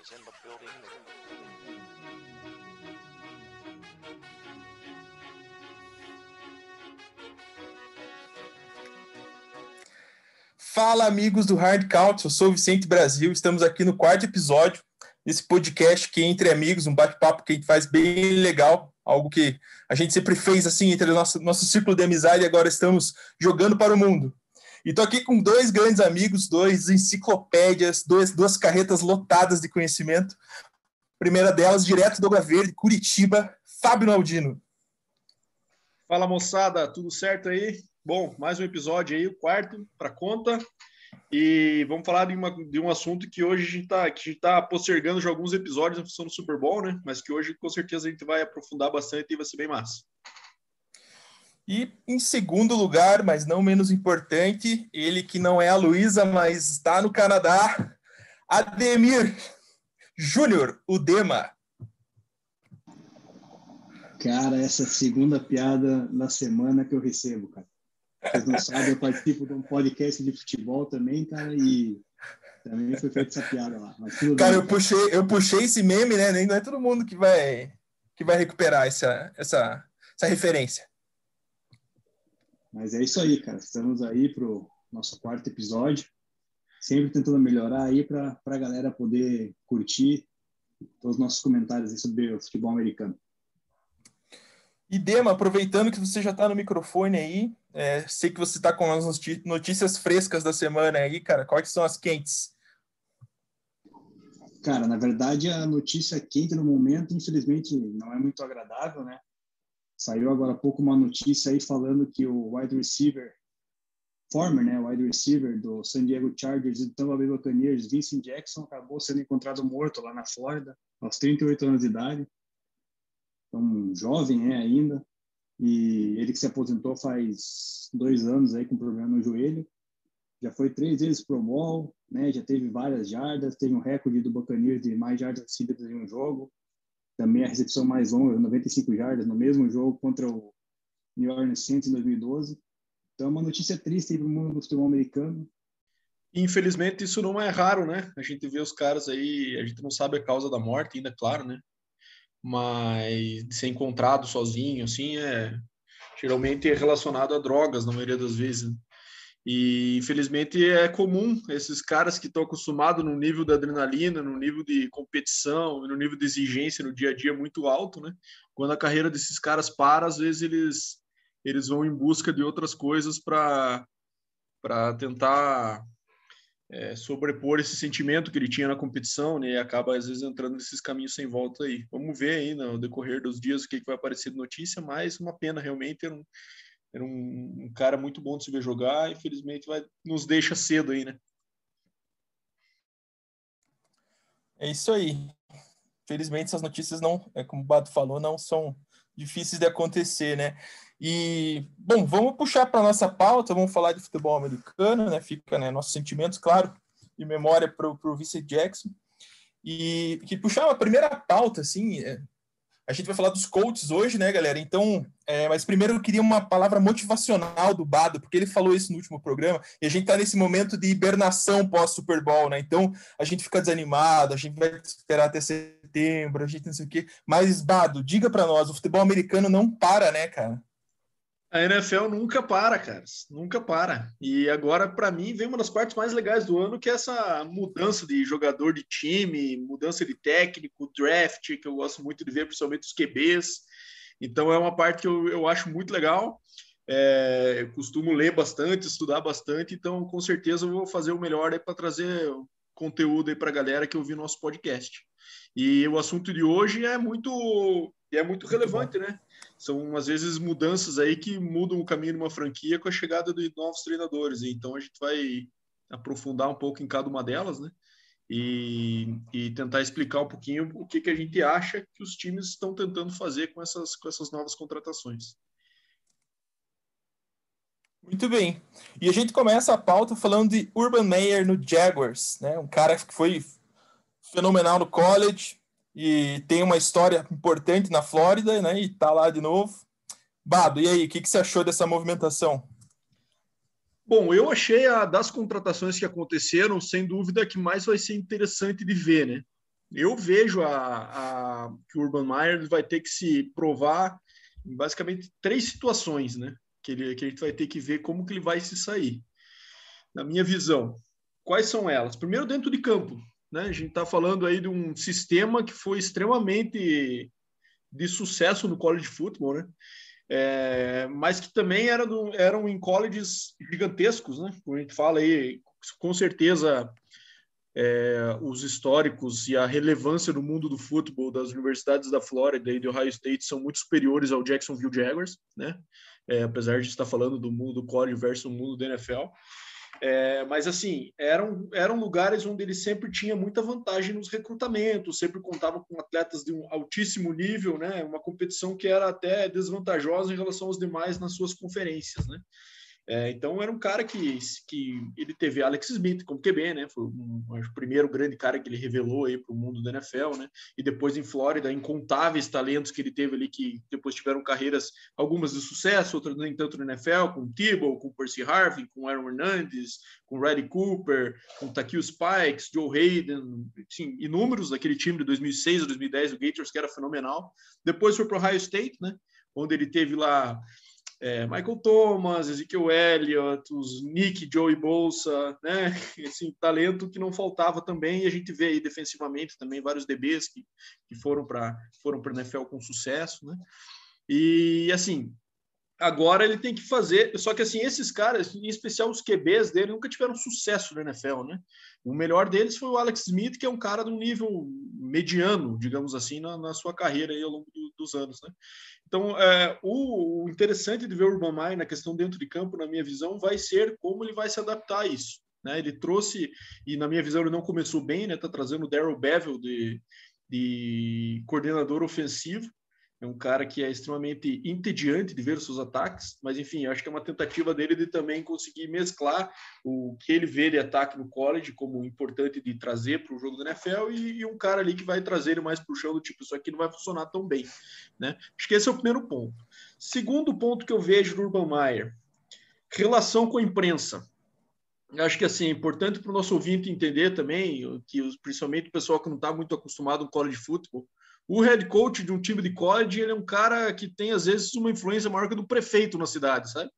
is in the building. Fala, amigos do Hard Count, eu sou Vicente Brasil, estamos aqui no quarto episódio desse podcast que é entre amigos, um bate-papo que a gente faz bem legal, algo que a gente sempre fez assim entre o nosso, nosso círculo de amizade e agora estamos jogando para o mundo. E tô aqui com dois grandes amigos, dois enciclopédias, dois, duas carretas lotadas de conhecimento. Primeira delas, direto do Água Verde, Curitiba, Fábio Naldino. Fala moçada, tudo certo aí? Bom, mais um episódio aí, o quarto para conta. E vamos falar de, uma, de um assunto que hoje a gente está tá postergando já alguns episódios em função do Super Bowl, né? Mas que hoje com certeza a gente vai aprofundar bastante e vai ser bem massa. E em segundo lugar, mas não menos importante, ele que não é a Luísa, mas está no Canadá, Ademir Júnior, o Dema. Cara, essa é a segunda piada na semana que eu recebo, cara. Vocês não sabem, eu participo de um podcast de futebol também, cara, e também foi feita essa piada lá. cara, bem, eu puxei, eu puxei esse meme, né? Nem não é todo mundo que vai que vai recuperar essa essa, essa referência. Mas é isso aí, cara. Estamos aí pro nosso quarto episódio, sempre tentando melhorar aí para a galera poder curtir todos os nossos comentários sobre o futebol americano. E Dema, aproveitando que você já está no microfone aí, é, sei que você está com as notícias frescas da semana aí, cara. Quais são as quentes? Cara, na verdade, a notícia quente no momento, infelizmente, não é muito agradável, né? Saiu agora há pouco uma notícia aí falando que o wide receiver, former, né, wide receiver do San Diego Chargers e do Tampa Bay Buccaneers, Vincent Jackson, acabou sendo encontrado morto lá na Flórida, aos 38 anos de idade. Um jovem é ainda, e ele que se aposentou faz dois anos aí com problema no joelho, já foi três vezes Pro Bowl, né, já teve várias jardas, teve um recorde do Buccaneers de mais jardas recebidas em um jogo, também a recepção mais longa, 95 jardas, no mesmo jogo contra o New Orleans Saints em 2012. Então, é uma notícia triste para o mundo do futebol americano. Infelizmente, isso não é raro, né? A gente vê os caras aí, a gente não sabe a causa da morte ainda, claro, né? mas ser encontrado sozinho, assim, é geralmente é relacionado a drogas na maioria das vezes. Né? E infelizmente é comum esses caras que estão acostumados no nível da adrenalina, no nível de competição, no nível de exigência no dia a dia muito alto, né? Quando a carreira desses caras para, às vezes eles eles vão em busca de outras coisas para para tentar é, sobrepor esse sentimento que ele tinha na competição, né? E acaba às vezes entrando nesses caminhos sem volta aí. Vamos ver aí no decorrer dos dias o que, que vai aparecer de notícia, mas uma pena realmente era um, era um, um cara muito bom de se ver jogar, infelizmente vai nos deixa cedo aí, né? É isso aí. Felizmente essas notícias não, é como o Bato falou, não são difíceis de acontecer, né? E, bom, vamos puxar para nossa pauta, vamos falar de futebol americano, né? Fica, né, nossos sentimentos, claro, de memória para o Vice Jackson. E que puxar a primeira pauta, assim, é, a gente vai falar dos coaches hoje, né, galera? Então, é, mas primeiro eu queria uma palavra motivacional do Bado, porque ele falou isso no último programa, e a gente está nesse momento de hibernação pós-Super Bowl, né? Então, a gente fica desanimado, a gente vai esperar até setembro, a gente não sei o quê. Mas, Bado, diga para nós, o futebol americano não para, né, cara? A NFL nunca para, cara, nunca para. E agora, para mim, vem uma das partes mais legais do ano, que é essa mudança de jogador de time, mudança de técnico, draft, que eu gosto muito de ver, principalmente os QBs. Então, é uma parte que eu, eu acho muito legal. É, costumo ler bastante, estudar bastante, então com certeza eu vou fazer o melhor para trazer conteúdo aí para a galera que ouviu nosso podcast. E o assunto de hoje é muito é muito relevante, né? São às vezes mudanças aí que mudam o caminho de uma franquia com a chegada de novos treinadores. Então a gente vai aprofundar um pouco em cada uma delas, né? E, e tentar explicar um pouquinho o que, que a gente acha que os times estão tentando fazer com essas, com essas novas contratações. Muito bem. E a gente começa a pauta falando de Urban Meyer no Jaguars, né? Um cara que foi fenomenal no college, e tem uma história importante na Flórida, né? E tá lá de novo. Bado, e aí, o que, que você achou dessa movimentação? Bom, eu achei a das contratações que aconteceram, sem dúvida, que mais vai ser interessante de ver, né? eu vejo a, a, que o Urban Meyer vai ter que se provar em basicamente três situações, né? Que, ele, que gente vai ter que ver como que ele vai se sair. Na minha visão, quais são elas? Primeiro, dentro de campo. Né? A gente está falando aí de um sistema que foi extremamente de sucesso no college football, né? É, mas que também era do, eram em colleges gigantescos, né? Como a gente fala aí, com certeza é, os históricos e a relevância no mundo do futebol das universidades da Flórida e do Ohio State são muito superiores ao Jacksonville Jaguars, né? É, apesar de estar falando do mundo do college versus o mundo do NFL. É, mas assim, eram, eram lugares onde ele sempre tinha muita vantagem nos recrutamentos, sempre contava com atletas de um altíssimo nível, né? Uma competição que era até desvantajosa em relação aos demais nas suas conferências, né? É, então era um cara que, que ele teve Alex Smith como QB, né? Foi um, o primeiro grande cara que ele revelou aí para o mundo da NFL, né? E depois em Flórida, incontáveis talentos que ele teve ali que depois tiveram carreiras algumas de sucesso, outras nem tanto na NFL, com Tebow, com Percy Harvin, com Aaron Hernandez, com Reddy Cooper, com Takil Spikes, Joe Hayden, assim, inúmeros daquele time de 2006 a 2010 do Gators que era fenomenal. Depois foi para o Ohio State, né? Onde ele teve lá é, Michael Thomas, Ezekiel Elliott, os Nick, Joey Bolsa, né? Esse talento que não faltava também, e a gente vê aí defensivamente também vários DBs que, que foram para foram para NFL com sucesso, né? E assim, agora ele tem que fazer, só que assim, esses caras, em especial os QBs dele, nunca tiveram sucesso na NFL, né? O melhor deles foi o Alex Smith, que é um cara de um nível mediano, digamos assim, na, na sua carreira aí ao longo do, dos anos, né? Então, é, o, o, interessante de ver o Urban Meyer na questão dentro de campo, na minha visão, vai ser como ele vai se adaptar a isso. Né? Ele trouxe, e na minha visão ele não começou bem, né? Tá trazendo o Daryl Bevel de, de coordenador ofensivo, é um cara que é extremamente entediante de ver os seus ataques, mas enfim, acho que é uma tentativa dele de também conseguir mesclar o que ele vê de ataque no college como importante de trazer para o jogo do NFL e, e, um cara ali que vai trazer ele mais para o chão do tipo, isso aqui não vai funcionar tão bem, né? Acho que esse é o primeiro ponto. Segundo ponto que eu vejo do Urban Meyer, relação com a imprensa. Acho que assim, é importante para o nosso ouvinte entender também, que principalmente o pessoal que não está muito acostumado com college football, o head coach de um time de college, ele é um cara que tem, às vezes, uma influência maior que do prefeito na cidade, sabe?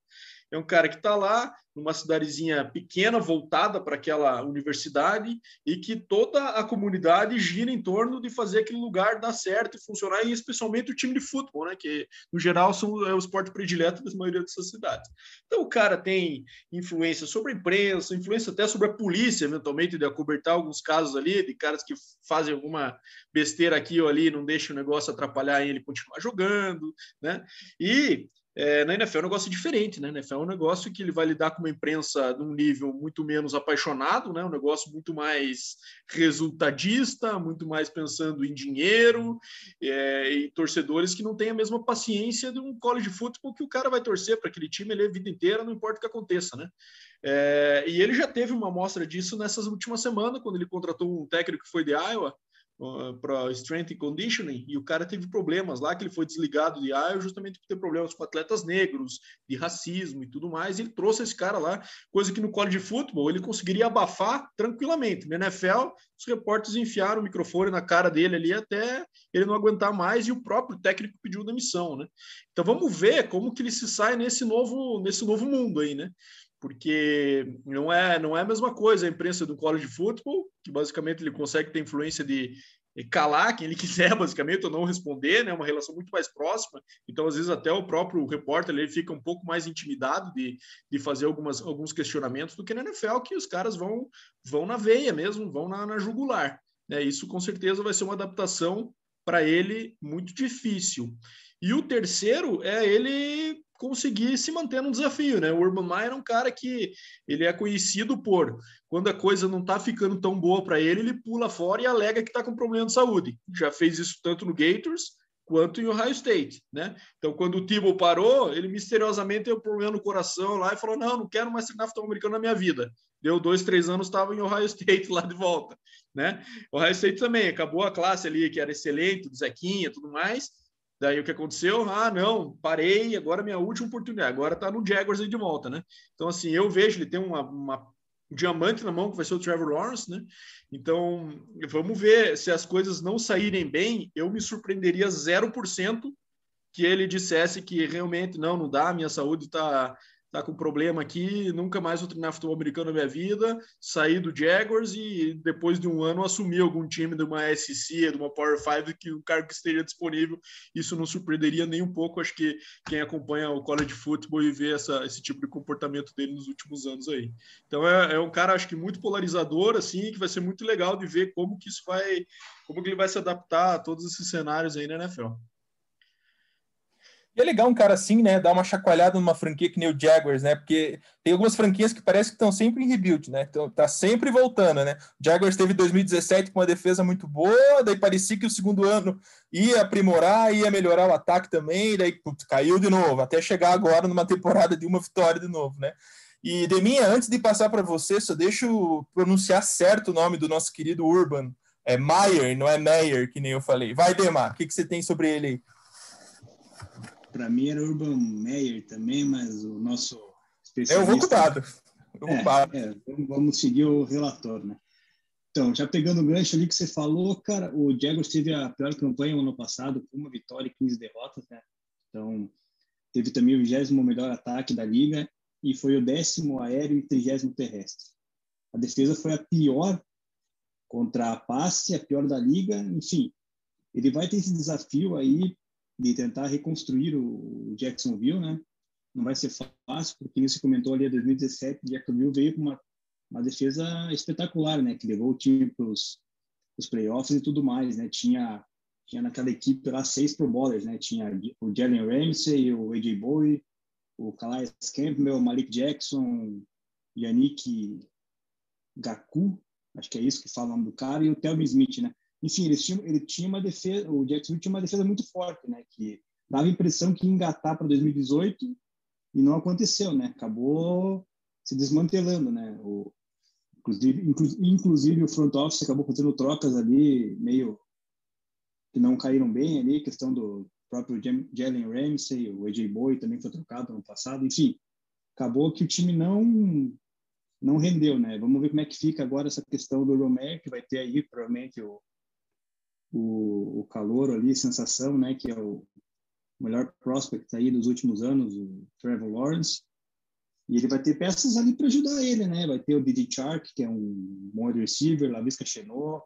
É um cara que está lá numa cidadezinha pequena, voltada para aquela universidade, e que toda a comunidade gira em torno de fazer aquele lugar dar certo e funcionar, e especialmente o time de futebol, né? Que, no geral, são, é o esporte predileto da maioria dessas cidades. Então, o cara tem influência sobre a imprensa, influência até sobre a polícia, eventualmente, de acobertar alguns casos ali, de caras que fazem alguma besteira aqui ou ali, não deixam o negócio atrapalhar ele continuar jogando, né? E é, na NFL é um negócio diferente, né? Na NFL é um negócio que ele vai lidar com uma imprensa num nível muito menos apaixonado, né? Um negócio muito mais resultadista, muito mais pensando em dinheiro é, e torcedores que não têm a mesma paciência de um college football que o cara vai torcer para aquele time ele a vida inteira, não importa o que aconteça, né? É, e ele já teve uma amostra disso nessas últimas semanas, quando ele contratou um técnico que foi de Iowa, para strength and conditioning e o cara teve problemas lá que ele foi desligado de Iowa justamente por ter problemas com atletas negros, de racismo e tudo mais. E ele trouxe esse cara lá, coisa que no college de futebol ele conseguiria abafar tranquilamente. Na NFL, os repórteres enfiaram o microfone na cara dele ali até ele não aguentar mais e o próprio técnico pediu demissão, né? Então vamos ver como que ele se sai nesse novo nesse novo mundo aí, né? Porque não é não é a mesma coisa a imprensa do college futebol, que basicamente ele consegue ter influência de calar quem ele quiser, basicamente, ou não responder, né? Uma relação muito mais próxima. Então, às vezes, até o próprio repórter ele fica um pouco mais intimidado de, de fazer algumas, alguns questionamentos do que na NFL, que os caras vão, vão na veia mesmo, vão na, na jugular. Né? Isso, com certeza, vai ser uma adaptação para ele muito difícil. E o terceiro é ele conseguir se manter no desafio, né? O Urban Meyer é um cara que ele é conhecido por quando a coisa não está ficando tão boa para ele, ele pula fora e alega que está com problema de saúde. Já fez isso tanto no Gators quanto em Ohio State, né? Então, quando o Tebow parou, ele misteriosamente teve um problema no coração lá e falou: não, não quero mais treinar futebol americano na minha vida. Deu dois, três anos, estava em Ohio State lá de volta, né? Ohio State também acabou a classe ali que era excelente, do Zequinha, tudo mais Daí o que aconteceu? Ah, não, parei, agora é minha última oportunidade, agora tá no Jaguars aí de volta, né? Então, assim, eu vejo ele tem uma, uma um diamante na mão, que vai ser o Trevor Lawrence, né? Então, vamos ver se as coisas não saírem bem, eu me surpreenderia 0% que ele dissesse que realmente não, não dá, minha saúde está tá com problema aqui, nunca mais vou treinar futebol americano na minha vida, sair do Jaguars e depois de um ano assumir algum time de uma SC, de uma Power 5, que o cargo que esteja disponível, isso não surpreenderia nem um pouco, acho que quem acompanha o college football e vê essa, esse tipo de comportamento dele nos últimos anos aí. Então é, é um cara, acho que muito polarizador, assim, que vai ser muito legal de ver como que isso vai, como que ele vai se adaptar a todos esses cenários aí na NFL. E é legal um cara assim, né, dar uma chacoalhada numa franquia que nem o Jaguars, né? Porque tem algumas franquias que parece que estão sempre em rebuild, né? Então tá sempre voltando, né? O Jaguars teve 2017 com uma defesa muito boa, daí parecia que o segundo ano ia aprimorar, ia melhorar o ataque também, daí putz, caiu de novo, até chegar agora numa temporada de uma vitória de novo, né? E Deminha, antes de passar para você, só deixa eu pronunciar certo o nome do nosso querido Urban. É Mayer, não é Meyer, que nem eu falei. Vai, Demar, o que, que você tem sobre ele aí? Para mim era Urban Meyer também, mas o nosso especialista... É o Vucudado. É, é, vamos seguir o relatório, né? Então, já pegando o gancho ali que você falou, cara, o Jaguars teve a pior campanha no ano passado, uma vitória e 15 derrotas, né? Então, teve também o 20 melhor ataque da liga e foi o décimo aéreo e trigésimo terrestre. A defesa foi a pior contra a passe, a pior da liga, enfim. Ele vai ter esse desafio aí de tentar reconstruir o Jacksonville, né? Não vai ser fácil, porque você comentou ali em 2017, Jacksonville veio com uma, uma defesa espetacular, né? Que levou o time para os playoffs e tudo mais, né? Tinha tinha naquela equipe lá seis Pro Bowlers, né? Tinha o Jalen Ramsey, o AJ Bowie, o Calais Campbell, Malik Jackson, Yannick Gaku, acho que é isso que fala o nome do cara, e o Telvin Smith, né? Enfim, ele tinha uma defesa, o Jacksonville tinha uma defesa muito forte, né? Que dava a impressão que ia engatar para 2018 e não aconteceu, né? Acabou se desmantelando, né? O, inclusive, inclusive o front office acabou fazendo trocas ali meio que não caíram bem ali, questão do próprio Jalen Ramsey, o AJ Boy também foi trocado no passado, enfim, acabou que o time não não rendeu, né? Vamos ver como é que fica agora essa questão do Romero, que vai ter aí provavelmente o o, o calor ali, sensação, né, que é o melhor prospect aí dos últimos anos, o Trevor Lawrence. E ele vai ter peças ali para ajudar ele, né? Vai ter o Didi Chark, que é um bom receiver, Lavisca Chenot,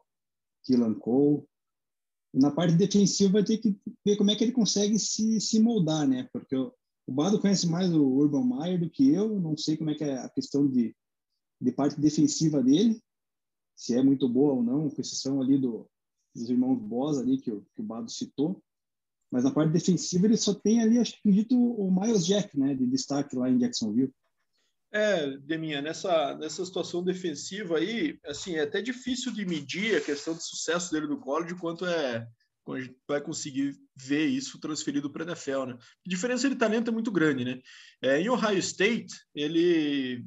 Killan Cole. E na parte defensiva vai ter que ver como é que ele consegue se, se moldar, né? Porque o, o Bado conhece mais o Urban Meyer do que eu, não sei como é que é a questão de, de parte defensiva dele, se é muito boa ou não, com exceção ali do, dos irmãos Boss ali, que o, que o Bado citou. Mas na parte defensiva ele só tem ali, acho que acredito, o Miles Jack, né, de destaque lá em Jacksonville. É, Deminha, nessa, nessa situação defensiva aí, assim, é até difícil de medir a questão de sucesso dele no college, quanto é quando a gente vai conseguir ver isso transferido para a NFL, né? A diferença de talento é muito grande, né? É, em Ohio State, ele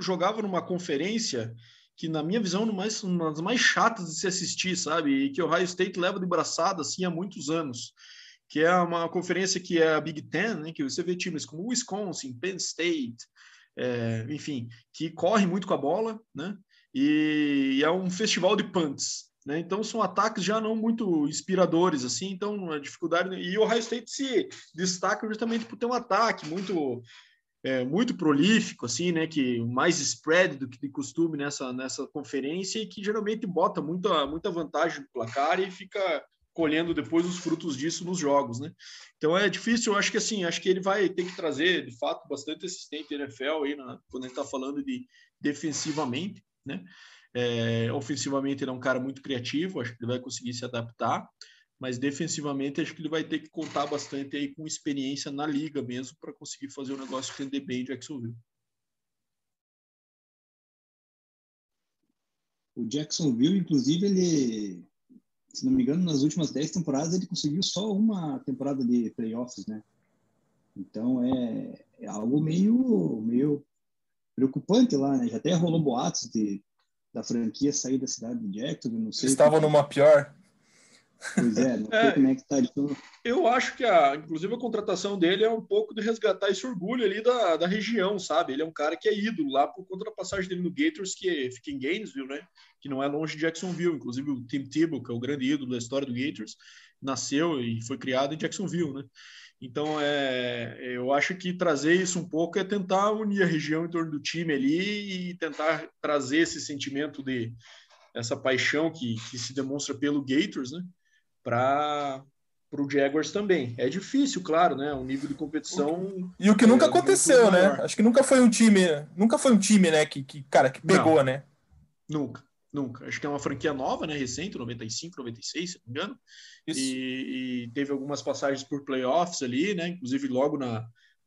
jogava numa conferência que na minha visão é uma das mais chatas de se assistir, sabe? E que o Ohio State leva de braçada assim há muitos anos, que é uma conferência que é a Big Ten, né? Que você vê times como Wisconsin, Penn State, é, enfim, que corre muito com a bola, né? E, e é um festival de punts, né? Então são ataques já não muito inspiradores assim, então a dificuldade e o Ohio State se destaca justamente por ter um ataque muito é, muito prolífico, assim, né, que mais spread do que de costume nessa, nessa conferência e que geralmente bota muita, muita vantagem no placar e fica colhendo depois os frutos disso nos jogos, né? Então é difícil, eu acho que assim, acho que ele vai ter que trazer, de fato, bastante assistente NFL aí na, quando ele está falando de defensivamente, né? É, ofensivamente ele é um cara muito criativo, acho que ele vai conseguir se adaptar mas defensivamente acho que ele vai ter que contar bastante aí com experiência na liga mesmo para conseguir fazer o negócio render bem de Jacksonville. O Jacksonville, inclusive, ele, se não me engano, nas últimas 10 temporadas ele conseguiu só uma temporada de playoffs, né? Então é, é algo meio, meio preocupante lá, né? Já até rolou boatos de, da franquia sair da cidade de Jacksonville, não sei. Estavam numa pior Pois é, não sei É. como é que tá. Eu acho que, a, inclusive, a contratação dele é um pouco de resgatar esse orgulho ali da, da região, sabe? Ele é um cara que é ídolo lá por conta da passagem dele no Gators, que fica em Gainesville, né? Que não é longe de Jacksonville. Inclusive, o Tim Tebow, que é o grande ídolo da história do Gators, nasceu e foi criado em Jacksonville, né? Então, é, eu acho que trazer isso um pouco é tentar unir a região em torno do time ali e tentar trazer esse sentimento de essa paixão que, que se demonstra pelo Gators, né? Para o Jaguars também. É difícil, claro, né? O nível de competição. E o que nunca É, aconteceu, né? maior. Acho que nunca foi um time, nunca foi um time, né, que, que cara, que pegou, né? Nunca, nunca. Acho que é uma franquia nova, né? Recente, 95, 96, se não me engano. E, e teve algumas passagens por playoffs ali, né? Inclusive logo na,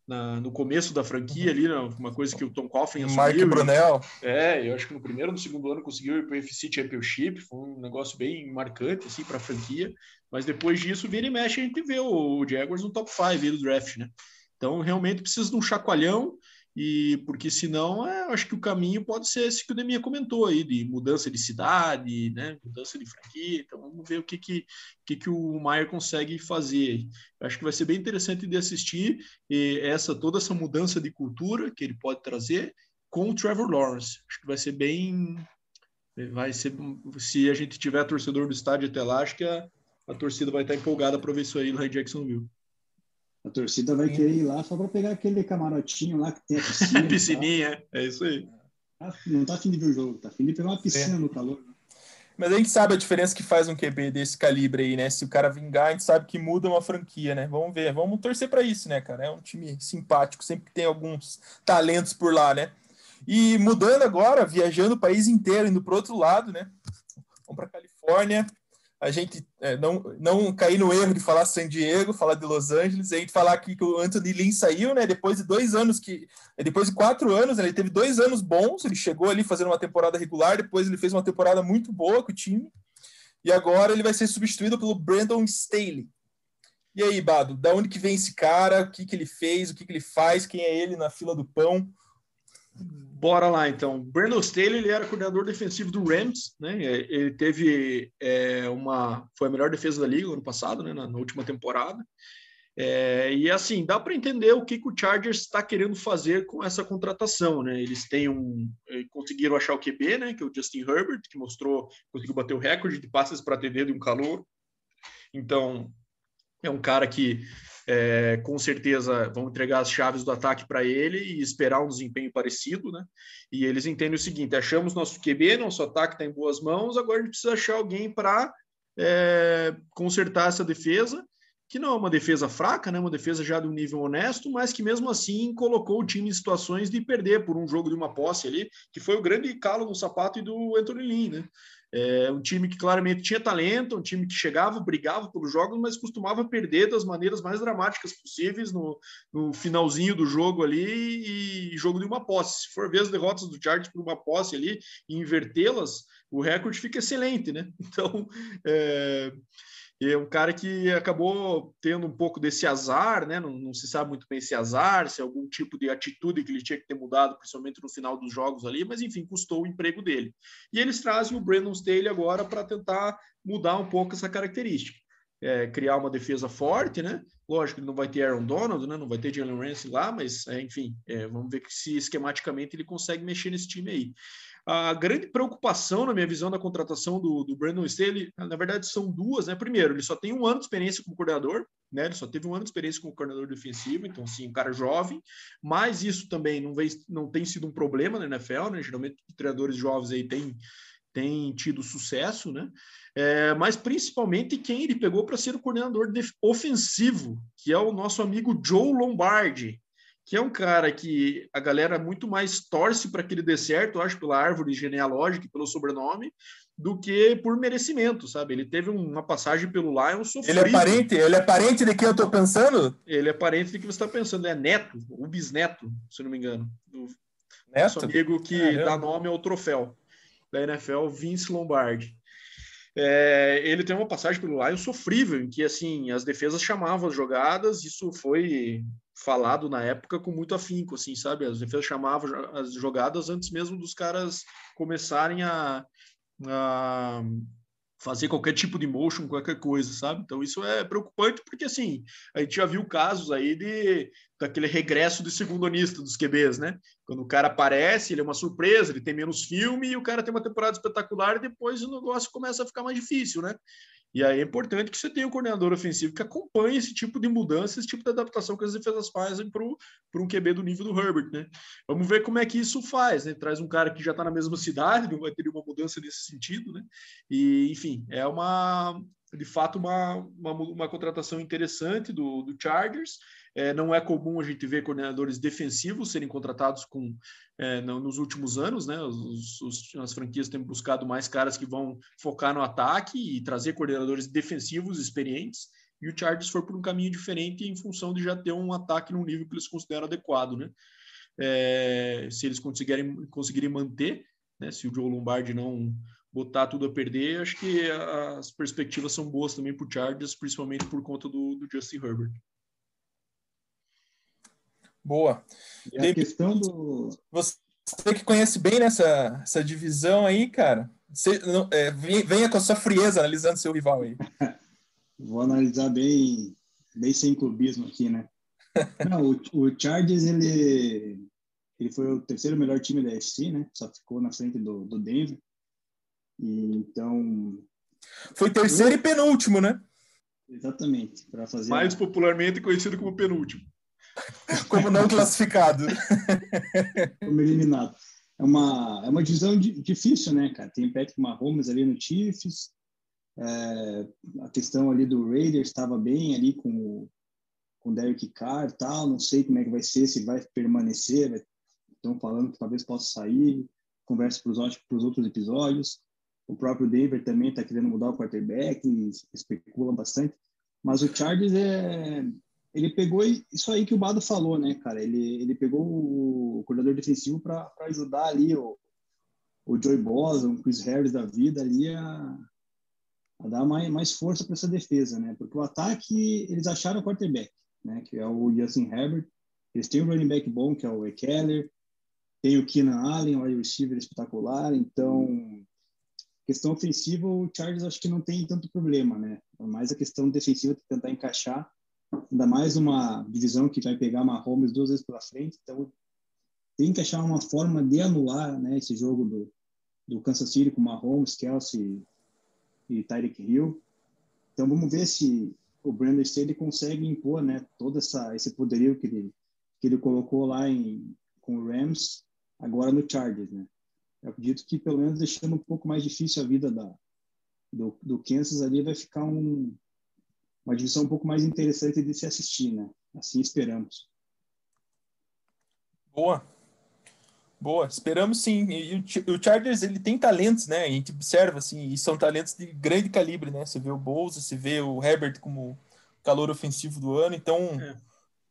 na- no começo da franquia ali, né? uma coisa que o Tom Coughlin assumiu. Brunel. É, eu acho que no primeiro no segundo ano conseguiu ir para o FC Championship, foi um negócio bem marcante assim para a franquia, mas depois disso, vira e mexe, a gente vê o Jaguars no top 5 do draft, né? Então, realmente precisa de um chacoalhão e porque senão, é, acho que o caminho pode ser esse que o Deminha comentou aí, de mudança de cidade, né, mudança de franquia. Então, vamos ver o que que, que, que o Maier consegue fazer. Eu acho que vai ser bem interessante de assistir e essa toda essa mudança de cultura que ele pode trazer com o Trevor Lawrence. Acho que vai ser bem. Vai ser. Se a gente tiver torcedor do estádio até lá, acho que a, a torcida vai estar empolgada para ver isso aí lá em Jacksonville. A torcida vai querer ir lá só para pegar aquele camarotinho lá que tem a piscina. Piscininha, é isso aí. Ah, Não tá afim de ver o jogo, tá afim de pegar uma piscina É. no calor. Mas a gente sabe a diferença que faz um QB desse calibre aí, né? Se o cara vingar, a gente sabe que muda uma franquia, né? Vamos ver, vamos torcer para isso, né, cara? É um time simpático, sempre tem alguns talentos por lá, né? E mudando agora, viajando o país inteiro, indo para outro lado, né? Vamos para Califórnia. A gente é, não, não cair no erro de falar San Diego, falar de Los Angeles, a gente falar aqui que o Anthony Lynn saiu, né? Depois de dois anos que. Depois de quatro anos, né, ele teve dois anos bons, ele chegou ali fazendo uma temporada regular, depois ele fez uma temporada muito boa com o time. E agora ele vai ser substituído pelo Brandon Staley. E aí, Bado, da onde que vem esse cara? O que, que ele fez? O que, que ele faz? Quem é ele na fila do pão? Bora lá, então. Brandon Staley, ele era coordenador defensivo do Rams, né? Ele teve é, uma... Foi a melhor defesa da liga ano passado, né? Na, na última temporada. É, e assim, dá para entender o que, que o Chargers está querendo fazer com essa contratação, né? Eles têm um... eh, Conseguiram achar o QB, né? Que é o Justin Herbert, que mostrou... Conseguiu bater o recorde de passes para TD de um calor. Então, é um cara que é, com certeza vão entregar as chaves do ataque para ele e esperar um desempenho parecido, né? E eles entendem o seguinte: achamos nosso QB, nosso ataque está em boas mãos, agora a gente precisa achar alguém para é, consertar essa defesa, que não é uma defesa fraca, né? Uma defesa já de um nível honesto, mas que mesmo assim colocou o time em situações de perder por um jogo de uma posse ali, que foi o grande calo no sapato do Anthony Lynn, né? É um time que claramente tinha talento, um time que chegava, brigava pelos jogos, mas costumava perder das maneiras mais dramáticas possíveis no, no finalzinho do jogo ali e jogo de uma posse. Se for ver as derrotas do Chargers por uma posse ali e invertê-las, o recorde fica excelente, né? Então, é, é um cara que acabou tendo um pouco desse azar, né? Não, não, se sabe muito bem se azar, se é algum tipo de atitude que ele tinha que ter mudado, principalmente no final dos jogos ali, mas enfim, custou o emprego dele. E eles trazem o Brandon Staley agora para tentar mudar um pouco essa característica. É, criar uma defesa forte, né? Lógico, ele não vai ter Aaron Donald, né? Não vai ter Jalen Ramsey lá, mas é, enfim, é, vamos ver se esquematicamente ele consegue mexer nesse time aí. A grande preocupação, na minha visão, da contratação do, do Brandon Staley, na verdade, são duas, né? Primeiro, ele só tem um ano de experiência como coordenador, né? Ele só teve um ano de experiência como coordenador defensivo, então, assim, um cara jovem, mas isso também não, vem, não tem sido um problema na NFL, né? Geralmente, treinadores jovens aí têm tem tido sucesso, né? É, mas principalmente quem ele pegou para ser o coordenador ofensivo, que é o nosso amigo Joe Lombardi, que é um cara que a galera muito mais torce para que ele dê certo, eu acho, pela árvore genealógica e pelo sobrenome, do que por merecimento, sabe? Ele teve uma passagem pelo Lions sofrido. Ele é parente? Ele é parente de quem eu estou pensando? Ele é parente de que você está pensando, é neto, o bisneto, se não me engano, do neto? nosso amigo que Caramba. dá nome ao troféu da NFL, Vince Lombardi. É, ele tem uma passagem pelo Lions sofrível, em que assim as defesas chamavam as jogadas, isso foi falado na época com muito afinco, assim, sabe? As defesas chamavam as jogadas antes mesmo dos caras começarem a, a, fazer qualquer tipo de motion, qualquer coisa, sabe? Então isso é preocupante porque assim, a gente já viu casos aí de daquele regresso de segundo-anista dos QBs, né? Quando o cara aparece, ele é uma surpresa, ele tem menos filme e o cara tem uma temporada espetacular e depois o negócio começa a ficar mais difícil, né? E aí é importante que você tenha um coordenador ofensivo que acompanhe esse tipo de mudança, esse tipo de adaptação que as defesas fazem para um QB do nível do Herbert, né? Vamos ver como é que isso faz, né? Traz um cara que já está na mesma cidade, não vai ter nenhuma mudança nesse sentido, né? E, enfim, é uma, de fato, uma, uma, uma contratação interessante do, do Chargers é, não é comum a gente ver coordenadores defensivos serem contratados com é, nos últimos anos, né? Os, os, as franquias têm buscado mais caras que vão focar no ataque e trazer coordenadores defensivos experientes. E o Chargers foi por um caminho diferente em função de já ter um ataque num nível que eles consideram adequado, né? É, se eles conseguirem, conseguirem manter, né? Se o Joe Lombardi não botar tudo a perder, acho que as perspectivas são boas também para o Chargers, principalmente por conta do, do Justin Herbert. Boa. E a questão do. Você que conhece bem nessa essa divisão aí, cara, você, não, é, venha com a sua frieza analisando seu rival aí. Vou analisar bem, bem sem clubismo aqui, né? Não, o, o Chargers, ele, ele foi o terceiro melhor time da FC, né? Só ficou na frente do, do Denver. E, então. Foi terceiro eu... e penúltimo, né? Exatamente. para fazer Mais a... popularmente conhecido como penúltimo. Como não classificado. Como eliminado. É uma, é uma divisão difícil, né, cara? Tem Patrick Mahomes ali no Chiefs. É, a questão ali do Raiders estava bem ali com o com Derek Carr tal. Não sei como é que vai ser, se vai permanecer. Estão falando que talvez possa sair. Conversa para os outros episódios. O próprio Denver também está querendo mudar o quarterback, especula bastante. Mas o Chargers é, ele pegou isso aí que o Bado falou, né, cara? Ele, ele pegou o coordenador defensivo para ajudar ali o, o Joey Bosa, o Chris Harris da vida ali a, a dar mais, mais força para essa defesa, né? Porque o ataque, eles acharam o quarterback, né? Que é o Justin Herbert. Eles têm um running back bom, que é o Eckler. Tem o Keenan Allen, o wide receiver espetacular. Então, questão ofensiva, o Chargers acho que não tem tanto problema, né? Mais a questão defensiva de tentar encaixar ainda mais uma divisão que vai pegar Mahomes duas vezes pela frente, então tem que achar uma forma de anular né, esse jogo do, do Kansas City com Mahomes, Kelsey e Tyreek Hill. Então vamos ver se o Brandon Staley consegue impor né, todo essa, esse poderio que ele, que ele colocou lá em, com o Rams, agora no Chargers. Né? Eu acredito que pelo menos deixando um pouco mais difícil a vida da, do, do Kansas ali vai ficar um, uma divisão um pouco mais interessante de se assistir, né? Assim esperamos. Boa. Boa, esperamos sim. E o Chargers ele tem talentos, né? A gente observa assim, e são talentos de grande calibre, né? Você vê o Bolsa, você vê o Herbert como calor ofensivo do ano, então é,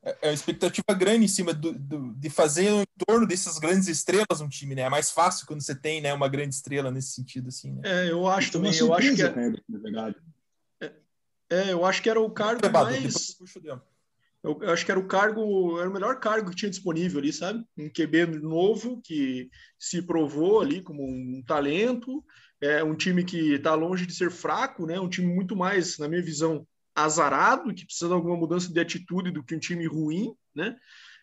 é, é uma expectativa grande em cima do, do, de fazer em torno dessas grandes estrelas um time, né? É mais fácil quando você tem, né, uma grande estrela nesse sentido assim, né? É, eu acho também, eu acho que é... Herbert, na verdade. É, eu acho que era o cargo mais. Eu, eu acho que era o cargo, era o melhor cargo que tinha disponível ali, sabe? Um QB novo que se provou ali como um talento, é um time que está longe de ser fraco, né? Um time muito mais, na minha visão, azarado, que precisa de alguma mudança de atitude do que um time ruim, né?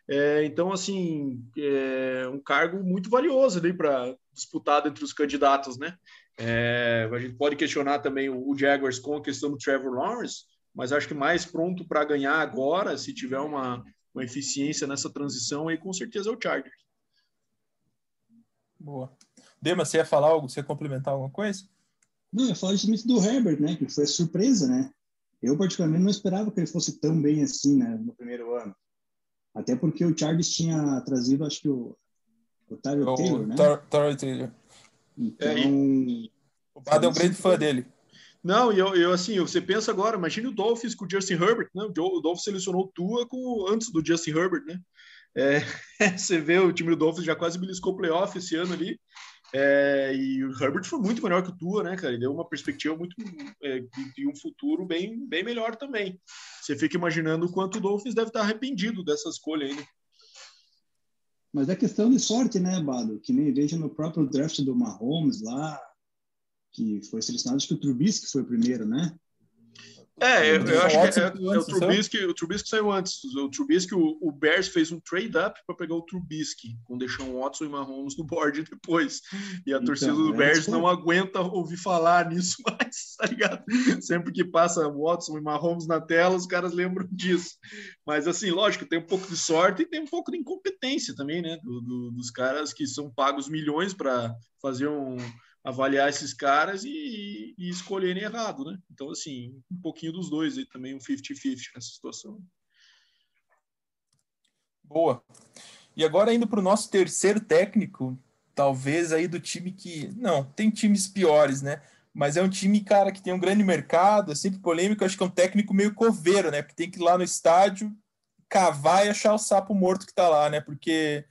É, então, assim, é um cargo muito valioso ali para disputado entre os candidatos, né? É, a gente pode questionar também o, Jaguars com a questão do Trevor Lawrence, mas acho que mais pronto para ganhar agora, se tiver uma, uma eficiência nessa transição, aí com certeza é o Chargers. Boa. Dema, você ia falar algo? Você ia complementar alguma coisa? Não, eu ia falar justamente do Herbert, né? Que foi surpresa, né? Eu, particularmente, não esperava que ele fosse tão bem assim, né? No primeiro ano. Até porque o Chargers tinha trazido, acho que o, o Tyler Taylor, né? Tyler Taylor. Então, é, e... o Bado é um grande fã dele. Não, e eu, eu, assim, você pensa agora, imagine o Dolphins com o Justin Herbert, né? O Dolphins selecionou o Tua com, antes do Justin Herbert, né? É, você vê o time do Dolphins já quase beliscou o playoff esse ano ali. É, e o Herbert foi muito melhor que o Tua, né, cara? Ele deu uma perspectiva muito é, de, um futuro bem, bem melhor também. Você fica imaginando o quanto o Dolphins deve estar arrependido dessa escolha aí, né? Mas é questão de sorte, né, Bado? Que nem vejo no próprio draft do Mahomes lá, que foi selecionado, acho que o Trubisky foi o primeiro, né? É, eu, eu acho que é, é, o, Trubisky, o Trubisky saiu antes. O Trubisky, o, o Bears fez um trade-up para pegar o Trubisky, com Deshaun Watson e Mahomes no board depois. E a então, torcida do é Bears não aguenta ouvir falar nisso mais, tá ligado? Sempre que passa Watson e Mahomes na tela, os caras lembram disso. Mas, assim, lógico, tem um pouco de sorte e tem um pouco de incompetência também, né? Do, do, dos caras que são pagos milhões para fazer um avaliar esses caras e, e escolherem errado, né? Então, assim, um pouquinho dos dois aí também, um 50-50 nessa situação. Boa. E agora indo para o nosso terceiro técnico, talvez aí do time que. Não, tem times piores, né? Mas é um time, cara, que tem um grande mercado, é sempre polêmico. Acho que é um técnico meio coveiro, né? Porque tem que ir lá no estádio, cavar e achar o sapo morto que tá lá, né? Porque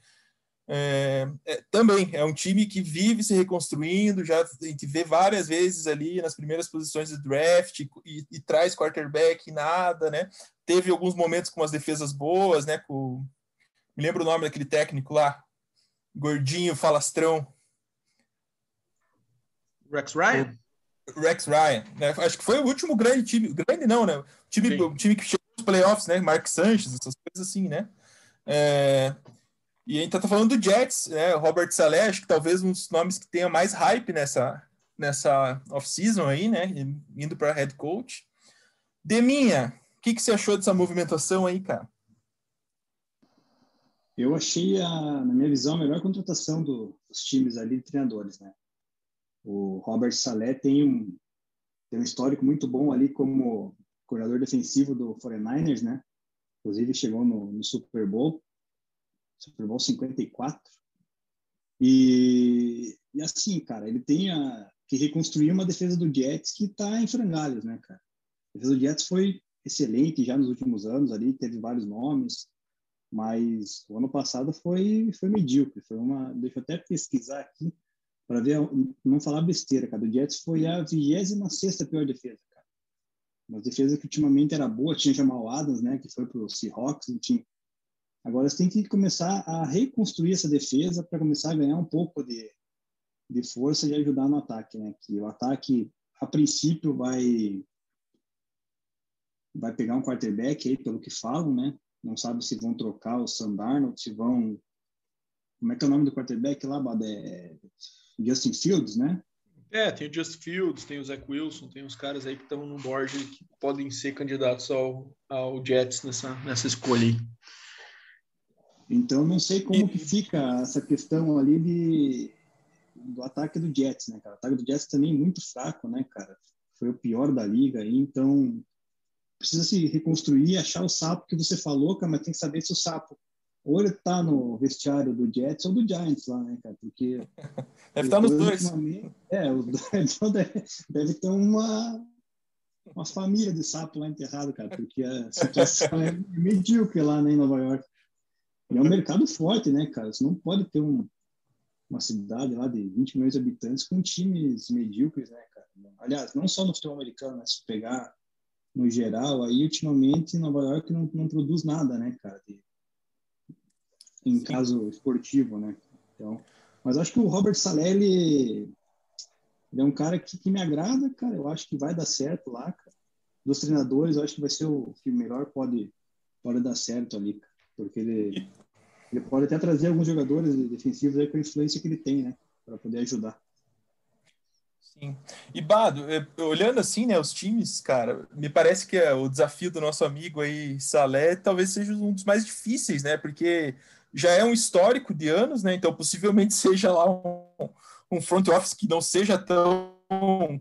é, é, também é um time que vive se reconstruindo, já a gente vê várias vezes ali nas primeiras posições do draft e, e traz quarterback nada, né? Teve alguns momentos com umas defesas boas, né? Com, me lembro o nome daquele técnico lá, gordinho, falastrão. Rex Ryan? O Rex Ryan, né? Acho que foi o último grande time, grande não, né? O time, o time que chegou nos playoffs, né? Mark Sanchez, essas coisas assim, né? É, e a gente tá falando do Jets, né? Robert Saleh, acho que talvez um dos nomes que tenha mais hype nessa, nessa off-season aí, né? Indo para head coach. Deminha, o que, que você achou dessa movimentação aí, cara? Eu achei, a, na minha visão, a melhor contratação do, dos times ali de treinadores, né? O Robert Saleh tem um, tem um histórico muito bom ali como coordenador defensivo do 49ers, né? Inclusive chegou no, no Super Bowl. Super Bowl 54. E, e assim, cara, ele tem a, que reconstruir uma defesa do Jets que está em frangalhos, né, cara? A defesa do Jets foi excelente já nos últimos anos ali, teve vários nomes, mas o ano passado foi foi medíocre, foi uma, deixa eu até pesquisar aqui para ver, não falar besteira, cara. O Jets foi a 26 pior defesa, cara. Uma defesa que ultimamente era boa, tinha Jamal Adams, né, que foi pro Seahawks, tinha Agora você tem que começar a reconstruir essa defesa para começar a ganhar um pouco de, de força e ajudar no ataque, né? Que o ataque, a princípio, vai vai pegar um quarterback aí, pelo que falam, né? Não sabe se vão trocar o Sandarno, se vão... Como é que é o nome do quarterback lá, Bad? É Justin Fields, né? É, tem o Justin Fields, tem o Zach Wilson, tem os caras aí que estão no board que podem ser candidatos ao, ao Jets nessa, nessa escolha aí. Então, não sei como que fica essa questão ali de, do ataque do Jets, né, cara? O ataque do Jets também é muito fraco, né, cara? Foi o pior da liga aí, então precisa se reconstruir, achar o sapo que você falou, cara, mas tem que saber se o sapo ou ele tá no vestiário do Jets ou do Giants lá, né, cara? Porque deve estar tá nos dois. É, então deve, deve ter uma uma família de sapo lá enterrado, cara, porque a situação é medíocre lá né, em Nova York. E é um mercado forte, né, cara? Você não pode ter um, uma cidade lá de 20 milhões de habitantes com times medíocres, né, cara? Aliás, não só no futebol americano, né? Se pegar no geral, aí ultimamente Nova York não, não produz nada, né, cara? De, em Sim. caso esportivo, né? Então, mas acho que o Robert Saleh, ele, ele é um cara que, que me agrada, cara. Eu acho que vai dar certo lá, cara. Dos treinadores, eu acho que vai ser o que melhor pode, pode dar certo ali, cara porque ele, ele pode até trazer alguns jogadores defensivos aí com a influência que ele tem, né, para poder ajudar. Sim. E Bado, é, olhando assim, né, os times, cara, me parece que é o desafio do nosso amigo aí, Salé, talvez seja um dos mais difíceis, né, porque já é um histórico de anos, né, então possivelmente seja lá um, um front office que não seja tão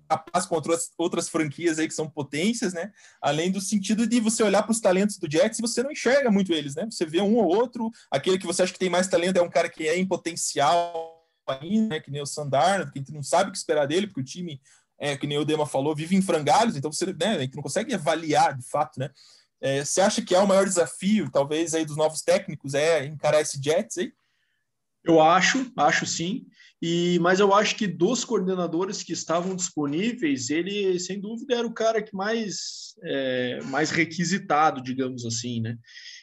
capaz contra outras, outras franquias aí que são potências, né? Além do sentido de você olhar para os talentos do Jets e você não enxerga muito eles, né? Você vê um ou outro, aquele que você acha que tem mais talento é um cara que é em potencial ainda, né? Que nem o Sandar, que a gente não sabe o que esperar dele, porque o time, é, que nem o Dema falou, vive em frangalhos, então você, né? A gente não consegue avaliar de fato, né? É, você acha que é o maior desafio, talvez, aí dos novos técnicos, é encarar esse Jets aí? Eu acho, acho sim. E, mas eu acho que dos coordenadores que estavam disponíveis, ele sem dúvida era o cara que mais é, mais requisitado, digamos assim, né?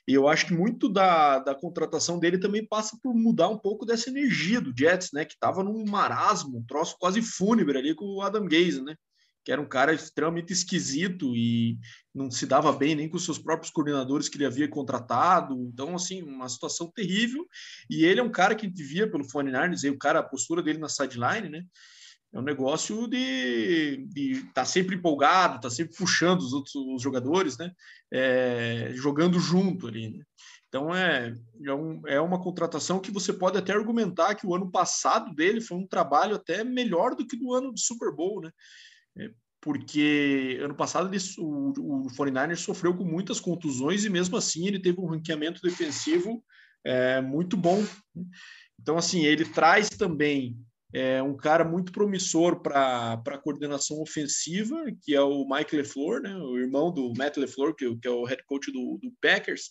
E eu acho que muito da, da contratação dele também passa por mudar um pouco dessa energia do Jets, né? Que estava num marasmo, um troço quase fúnebre ali com o Adam Gaze, né? Que era um cara extremamente esquisito e não se dava bem nem com seus próprios coordenadores que ele havia contratado. Então, assim, uma situação terrível. E ele é um cara que a gente via pelo Fone Narnes, o cara, a postura dele na sideline, né? É um negócio de estar tá sempre empolgado, tá sempre puxando os outros os jogadores, né? É, jogando junto ali. Né? Então é, é, um, é, uma contratação que você pode até argumentar que o ano passado dele foi um trabalho até melhor do que do ano do Super Bowl, né? É, porque ano passado ele, o, o 49ers sofreu com muitas contusões e mesmo assim ele teve um ranqueamento defensivo é, muito bom. Né? Então, assim, ele traz também é um cara muito promissor para a coordenação ofensiva, que é o Mike LeFleur, né, o irmão do Matt LeFleur, que, que é o head coach do, do Packers,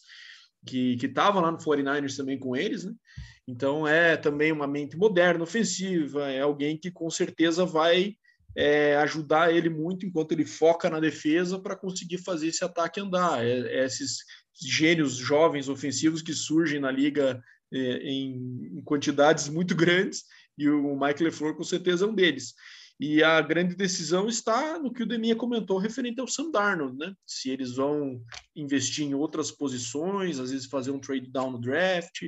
que estava lá no 49ers também com eles. Né? Então, é também uma mente moderna, ofensiva, é alguém que com certeza vai é, ajudar ele muito enquanto ele foca na defesa para conseguir fazer esse ataque andar. É, é esses gênios jovens ofensivos que surgem na liga é, em, em quantidades muito grandes e o Mike LeFleur com certeza é um deles. E a grande decisão está no que o Deminha comentou referente ao Sam Darnold, né? Se eles vão investir em outras posições, às vezes fazer um trade down no draft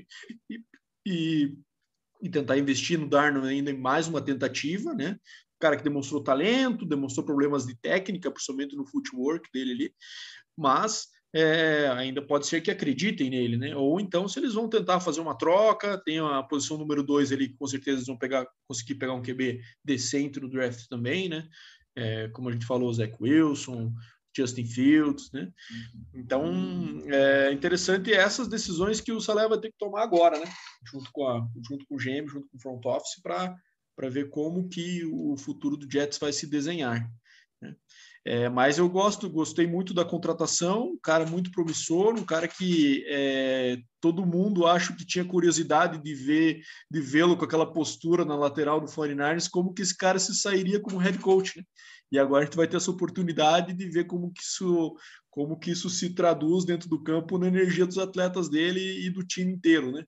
e, e, e tentar investir no Darnold ainda em mais uma tentativa, né? O cara que demonstrou talento, demonstrou problemas de técnica, principalmente no footwork dele ali, mas é, ainda pode ser que acreditem nele, né? Ou então, se eles vão tentar fazer uma troca, tem a posição número dois ali, com certeza eles vão pegar, conseguir pegar um QB decente no draft também, né? É, como a gente falou, Zach Wilson, Justin Fields, né? Então, é interessante essas decisões que o Salé vai ter que tomar agora, né? Junto com, a, junto com o GM, junto com o front office, para ver como que o futuro do Jets vai se desenhar. Né? É, mas eu gosto, gostei muito da contratação, um cara muito promissor, um cara que é, todo mundo acho que tinha curiosidade de ver, de vê-lo com aquela postura na lateral do 49ers, como que esse cara se sairia como head coach, né? E agora a gente vai ter essa oportunidade de ver como que isso, como que isso se traduz dentro do campo na energia dos atletas dele e do time inteiro, né?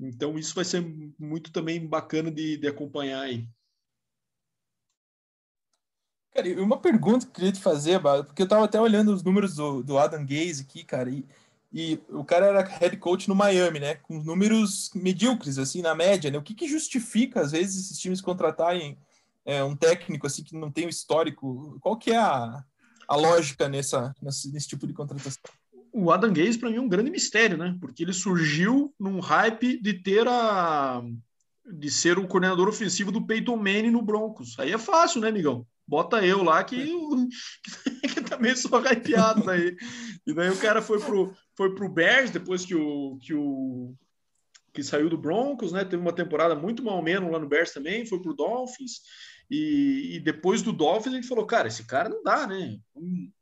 Então isso vai ser muito também bacana de, de acompanhar aí. Cara, e uma pergunta que eu queria te fazer, porque eu tava até olhando os números do, do Adam Gaze aqui, cara, e, e o cara era head coach no Miami, né? Com números medíocres, assim, na média, né? O que, que justifica, às vezes, esses times contratarem é, um técnico, assim, que não tem o histórico? Qual que é a, a lógica nessa, nesse, nesse tipo de contratação? O Adam Gaze, para mim, é um grande mistério, né? Porque ele surgiu num hype de ter a... de ser o coordenador ofensivo do Peyton Manning no Broncos. Aí é fácil, né, amigão? bota eu lá que, que também sou hypeado daí. E daí o cara foi pro, foi pro Bears depois que o, que o que saiu do Broncos, né? Teve uma temporada muito mal menos lá no Bears também, foi pro Dolphins. E, e, depois do Dolphins a gente falou, cara, esse cara não dá, né? Um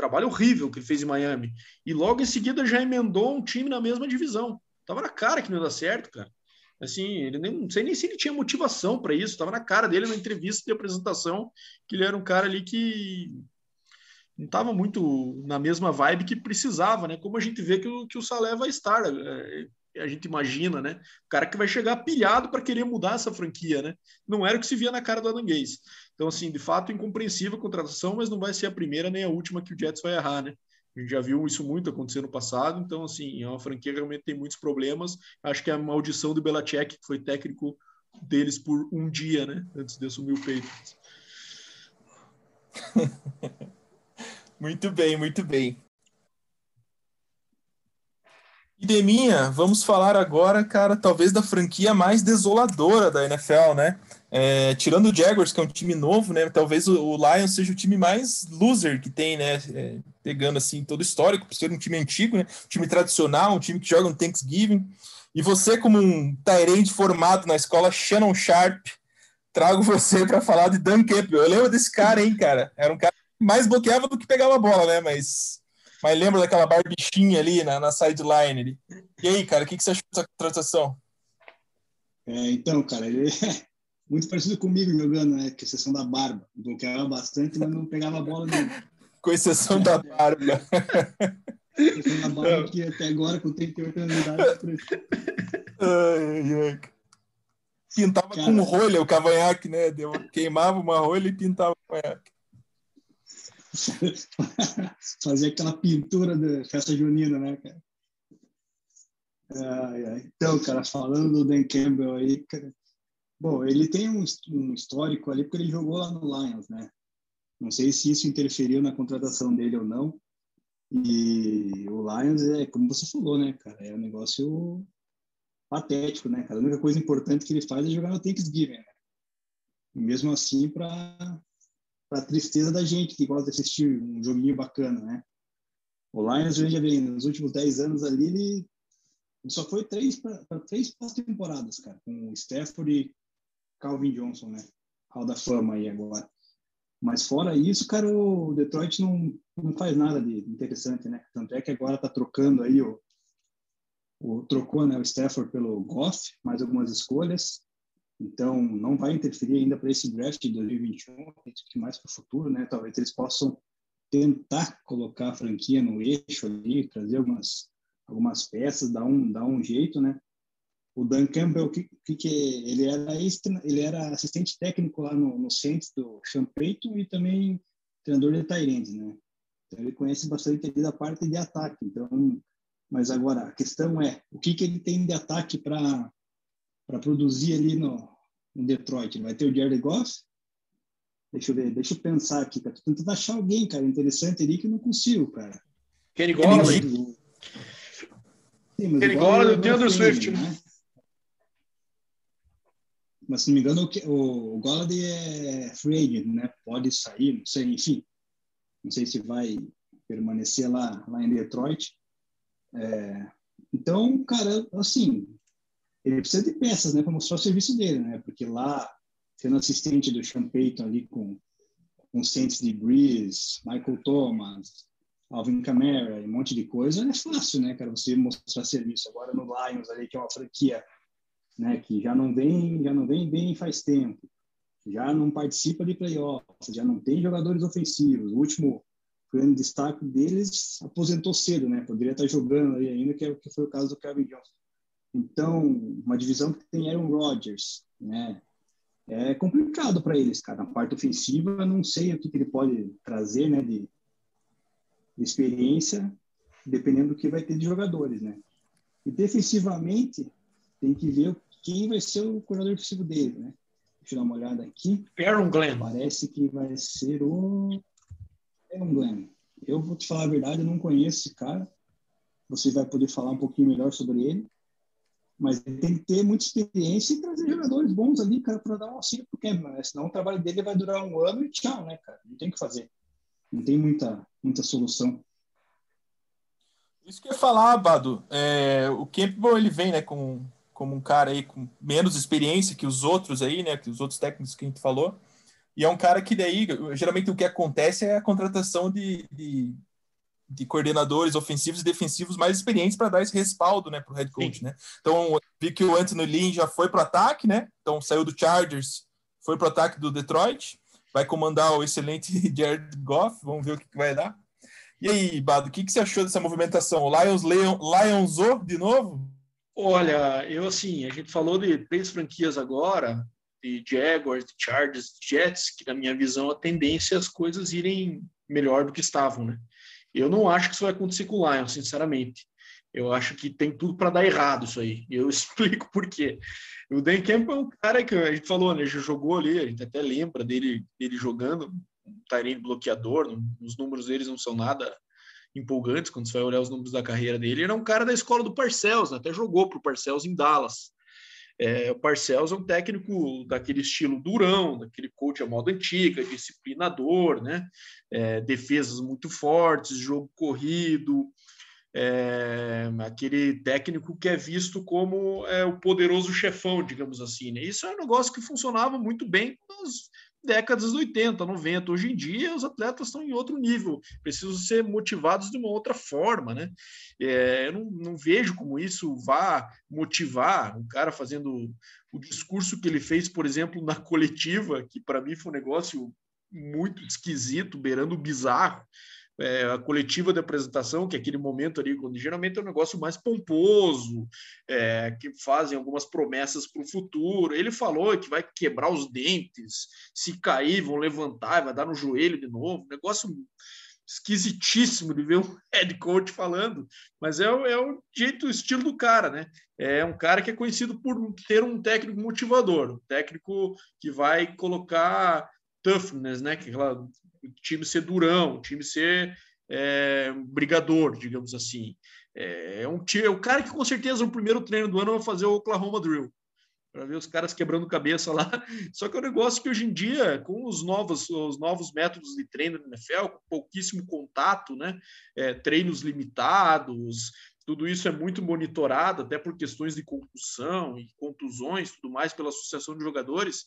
trabalho horrível que ele fez em Miami. E logo em seguida já emendou um time na mesma divisão. Tava na cara que não ia dar certo, cara. Assim, ele nem, não sei nem se ele tinha motivação para isso, estava na cara dele na entrevista de apresentação que ele era um cara ali que não estava muito na mesma vibe que precisava, né? Como a gente vê que o, que o Salé vai estar, é, a gente imagina, né? O cara que vai chegar pilhado para querer mudar essa franquia, né? Não era o que se via na cara do Adanguês. Então, assim, de fato, incompreensível a contratação, mas não vai ser a primeira nem a última que o Jets vai errar, né? A gente já viu isso muito acontecer no passado, então, assim, é uma franquia que realmente tem muitos problemas. Acho que é a maldição do Belichick, que foi técnico deles por um dia, né? Antes de assumir o peito. muito bem, muito bem. E Deminha, vamos falar agora, cara, talvez da franquia mais desoladora da NFL, né? É, tirando o Jaguars, que é um time novo, né? Talvez o, o Lions seja o time mais loser que tem, né? É, pegando assim todo o histórico, por ser um time antigo, né? Um time tradicional, um time que joga no Thanksgiving. E você, como um Tyrande formado na escola Shannon Sharp, trago você para falar de Dan Campbell. Eu lembro desse cara, hein, cara? Era um cara que mais bloqueava do que pegava a bola, né? Mas mas lembra daquela barbichinha ali na, na sideline? Ali. E aí, cara, o que, que você achou dessa contratação? É, então, cara, ele muito parecido comigo jogando, né? Com exceção da barba. Bloqueava bastante, mas não pegava a bola nenhuma. Com exceção da barba. Com exceção da barba, que até agora, com 38 anos de idade, ai. Pintava Cara. com rolha o cavanhaque, né? Deu, queimava uma rolha e pintava o cavanhaque. Fazia aquela pintura da festa junina, né, cara? Ai, ai. Então, cara, falando do Dan Campbell aí, cara, bom, ele tem um, um histórico ali porque ele jogou lá no Lions, né? Não sei se isso interferiu na contratação dele ou não. E o Lions é, como você falou, né, cara, é um negócio patético, né, cara? A única coisa importante que ele faz é jogar no Thanksgiving, né? E mesmo assim, para para tristeza da gente que gosta de assistir um joguinho bacana, né? O Lions, veja bem, nos últimos 10 anos ali, ele, ele só foi três para três pós-temporadas, cara, com o Stafford Calvin Johnson, né? Hall da Fama aí agora. Mas fora isso, cara, o Detroit não, não faz nada de interessante, né? Tanto é que agora tá trocando aí o, o trocou né, o Stafford pelo Goff, mais algumas escolhas. Então, não vai interferir ainda para esse draft de 2021, acredito que mais para o futuro, né? Talvez eles possam tentar colocar a franquia no eixo ali, trazer algumas, algumas peças, dar um, dar um jeito, né? O Dan Campbell, que, que, que ele era ele era assistente técnico lá no, no Saints do Sean Payton e também treinador de Tyrande, né? Então ele conhece bastante da parte de ataque. Então, mas agora a questão é o que que ele tem de ataque para para produzir ali no, no Detroit. Ele vai ter o Jared Goff? Deixa eu ver, deixa eu pensar aqui, cara. Tô tentando achar alguém, cara, interessante ali que eu não consigo, cara. Kenny Golladay. G. Sim, mas Kenny Golladay, é o free Swift, né? Mas se não me engano, o o Golladay é free agent, né? Pode sair, não sei, enfim. Não sei se vai permanecer lá, lá em Detroit. É, então, cara, assim, ele precisa de peças, né, para mostrar o serviço dele, né? Porque lá, sendo assistente do Sean Payton ali com, com Saints de Breeze, Michael Thomas, Alvin Kamara e um monte de coisa, é fácil, né, cara, você mostrar serviço. Agora no Lions ali, que é uma franquia, né, que já não vem, já não vem bem faz tempo, já não participa de playoffs, já não tem jogadores ofensivos. O último grande destaque deles aposentou cedo, né? Poderia estar jogando aí ainda, que, é, que foi o caso do Kevin Johnson. Então, uma divisão que tem Aaron Rodgers, né? É complicado para eles, cara. Na parte ofensiva, não sei o que, que ele pode trazer, né? De, de experiência, dependendo do que vai ter de jogadores, né? E defensivamente, tem que ver quem vai ser o coordenador defensivo dele, né? Deixa eu dar uma olhada aqui. Aaron Glenn. Parece que vai ser o Aaron Glenn. Eu vou te falar a verdade, eu não conheço esse cara. Você vai poder falar um pouquinho melhor sobre ele. Mas ele tem que ter muita experiência e trazer jogadores bons ali, cara, para dar um auxílio pro Campbell, né? Senão o trabalho dele vai durar um ano e tchau, né, cara? Não tem o que fazer. Não tem muita, muita solução. Isso que eu ia falar, Bado. É, o Campbell ele vem, né, com, como um cara aí com menos experiência que os outros aí, né, que os outros técnicos que a gente falou. E é um cara que daí, geralmente o que acontece é a contratação de, de, de coordenadores ofensivos e defensivos mais experientes para dar esse respaldo, né, para o head coach, Sim. né. Então, vi que o Anthony Lynn já foi para o ataque, né, então saiu do Chargers, foi para o ataque do Detroit, vai comandar o excelente Jared Goff, vamos ver o que, que vai dar. E aí, Bado, o que, que você achou dessa movimentação? O Lions Leon, de novo? Olha, eu assim, a gente falou de três franquias agora, de Jaguars, de Chargers, de Jets, que na minha visão a tendência é as coisas irem melhor do que estavam, né? Eu não acho que isso vai acontecer com o Lions, sinceramente. Eu acho que tem tudo para dar errado isso aí. Eu explico por quê. O Dan Campbell é um cara que a gente falou, né? Já jogou ali, a gente até lembra dele, dele jogando, um Tyrene bloqueador, os números deles não são nada empolgantes quando você vai olhar os números da carreira dele. Ele era um cara da escola do Parcells, né? até jogou para o Parcells em Dallas. É, o Parcells é um técnico daquele estilo durão, daquele coach à moda antiga, disciplinador, né? É, defesas muito fortes, jogo corrido, é, aquele técnico que é visto como é, o poderoso chefão, digamos assim. Né? Isso é um negócio que funcionava muito bem nos, décadas de 80, 90. Hoje em dia, os atletas estão em outro nível, precisam ser motivados de uma outra forma, né? É, eu não, não, vejo como isso vá motivar um cara fazendo o discurso que ele fez, por exemplo, na coletiva, que para mim foi um negócio muito esquisito, beirando bizarro é, a coletiva de apresentação, que é aquele momento ali, quando geralmente é um negócio mais pomposo, é, que fazem algumas promessas para o futuro. Ele falou que vai quebrar os dentes, se cair, vão levantar, vai dar no joelho de novo. Negócio esquisitíssimo de ver o head coach falando, mas é, é o jeito, o estilo do cara, né? É um cara que é conhecido por ter um técnico motivador, um técnico que vai colocar toughness, né? Que aquela o time ser durão, o time ser é, brigador, digamos assim. É, é um time, é o cara que com certeza no primeiro treino do ano vai fazer o Oklahoma Drill para ver os caras quebrando cabeça lá. Só que é um negócio que hoje em dia, com os novos, os novos métodos de treino no NFL, com pouquíssimo contato, né? É, treinos limitados, tudo isso é muito monitorado, até por questões de concussão e contusões, tudo mais, pela Associação de Jogadores.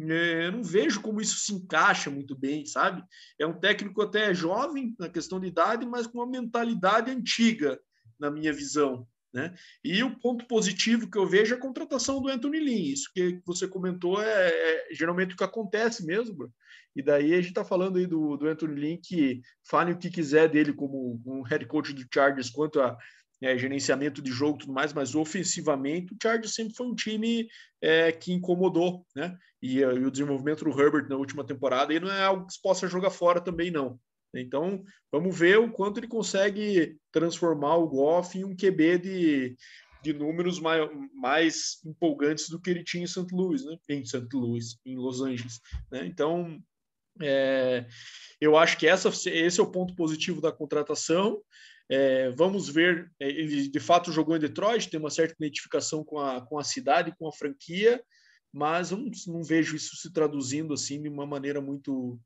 É, eu não vejo como isso se encaixa muito bem, sabe? É um técnico até jovem na questão de idade, mas com uma mentalidade antiga, na minha visão. Né? E o ponto positivo que eu vejo é a contratação do Anthony Lynn. Isso que você comentou é, é geralmente o que acontece mesmo, bro. E daí a gente está falando aí do, do Anthony Lynn, que fale o que quiser dele como um head coach do Chargers quanto a é, gerenciamento de jogo e tudo mais, mas ofensivamente o Chargers sempre foi um time é, que incomodou, né? E, e, o desenvolvimento do Herbert na última temporada aí não é algo que se possa jogar fora também, não. Então, vamos ver o quanto ele consegue transformar o Goff em um QB de, de números mais, mais empolgantes do que ele tinha em St. Louis, né? Em St. Louis, em Los Angeles. Né? Então, é, eu acho que essa, esse é o ponto positivo da contratação. É, vamos ver, é, ele de fato jogou em Detroit, tem uma certa identificação com a, com a cidade, com a franquia, mas eu não, não vejo isso se traduzindo assim de uma maneira muito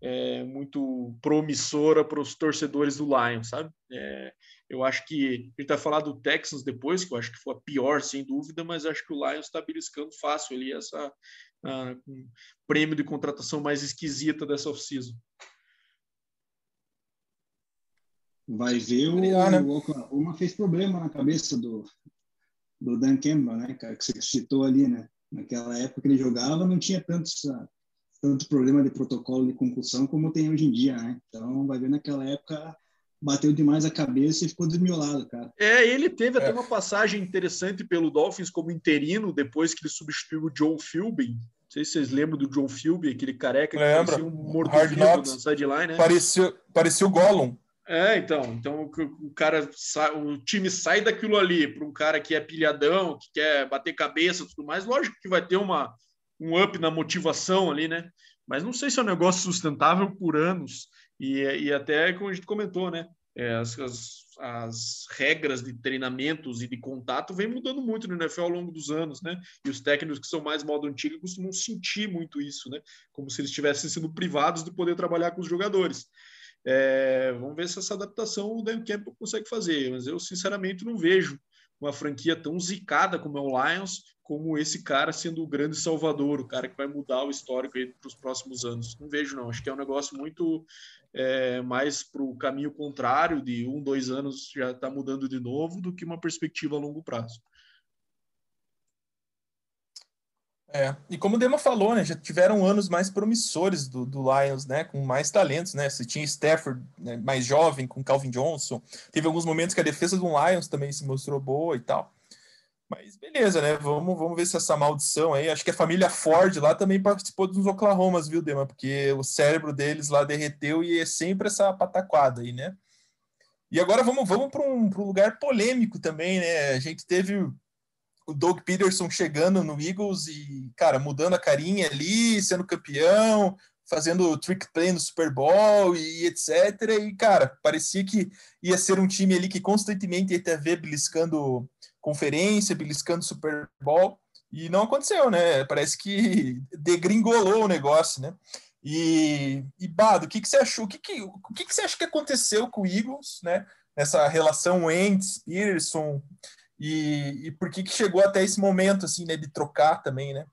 é, muito promissora para os torcedores do Lions, sabe? É, eu acho que ele vai falar do Texans depois, que eu acho que foi a pior, sem dúvida, mas acho que o Lions está beliscando fácil ali essa um prêmio de contratação mais esquisita dessa off-season. Vai ver o, né? o Oklahoma fez problema na cabeça do, do Dan Campbell, né, cara, que você citou ali, né? Naquela época que ele jogava, não tinha tanto, tanto problema de protocolo de concussão como tem hoje em dia, né? Então, vai ver naquela época bateu demais a cabeça e ficou desmiolado, cara. É, ele teve é. até uma passagem interessante pelo Dolphins como interino, depois que ele substituiu o Joe Philbin. Não sei se vocês lembram do Joe Philbin, aquele careca que Lembra. parecia um morto-vivo na sideline, né? Parecia, parecia o Gollum. É, então, então o, cara, o time sai daquilo ali para um cara que é pilhadão, que quer bater cabeça, tudo mais. Lógico que vai ter uma um up na motivação ali, né? Mas não sei se é um negócio sustentável por anos e, e até como a gente comentou, né? É, as, as, as, regras de treinamentos e de contato vem mudando muito no NFL ao longo dos anos, né? E os técnicos que são mais modo antigo costumam sentir muito isso, né? Como se eles estivessem sendo privados de poder trabalhar com os jogadores. É, vamos ver se essa adaptação o Dan Campbell consegue fazer, mas eu sinceramente não vejo uma franquia tão zicada como é o Lions, como esse cara sendo o grande salvador, o cara que vai mudar o histórico para os próximos anos. Não vejo, não. Acho que é um negócio muito é, mais para o caminho contrário, de um, dois anos já está mudando de novo, do que uma perspectiva a longo prazo. É, e como o Dema falou, né, já tiveram anos mais promissores do, do Lions, né, com mais talentos, né, você tinha Stafford né, mais jovem, com Calvin Johnson, teve alguns momentos que a defesa do Lions também se mostrou boa e tal, mas beleza, né, vamos, vamos ver se essa maldição aí, acho que a família Ford lá também participou dos Oklahomas, viu, Dema, porque o cérebro deles lá derreteu e é sempre essa pataquada aí, né. E agora vamos, vamos para um, um lugar polêmico também, né, a gente teve o Doug Peterson chegando no Eagles e, cara, mudando a carinha ali, sendo campeão, fazendo trick play no Super Bowl e etc. E, cara, parecia que ia ser um time ali que constantemente ia ter ver beliscando conferência, beliscando Super Bowl. E não aconteceu, né? Parece que degringolou o negócio, né? E, e Bado, o que, que você achou? O que, que, o que, que você acha que aconteceu com o Eagles, né? Nessa relação Wentz, Peterson, e, e por que, que chegou até esse momento, assim, né, de trocar também, né?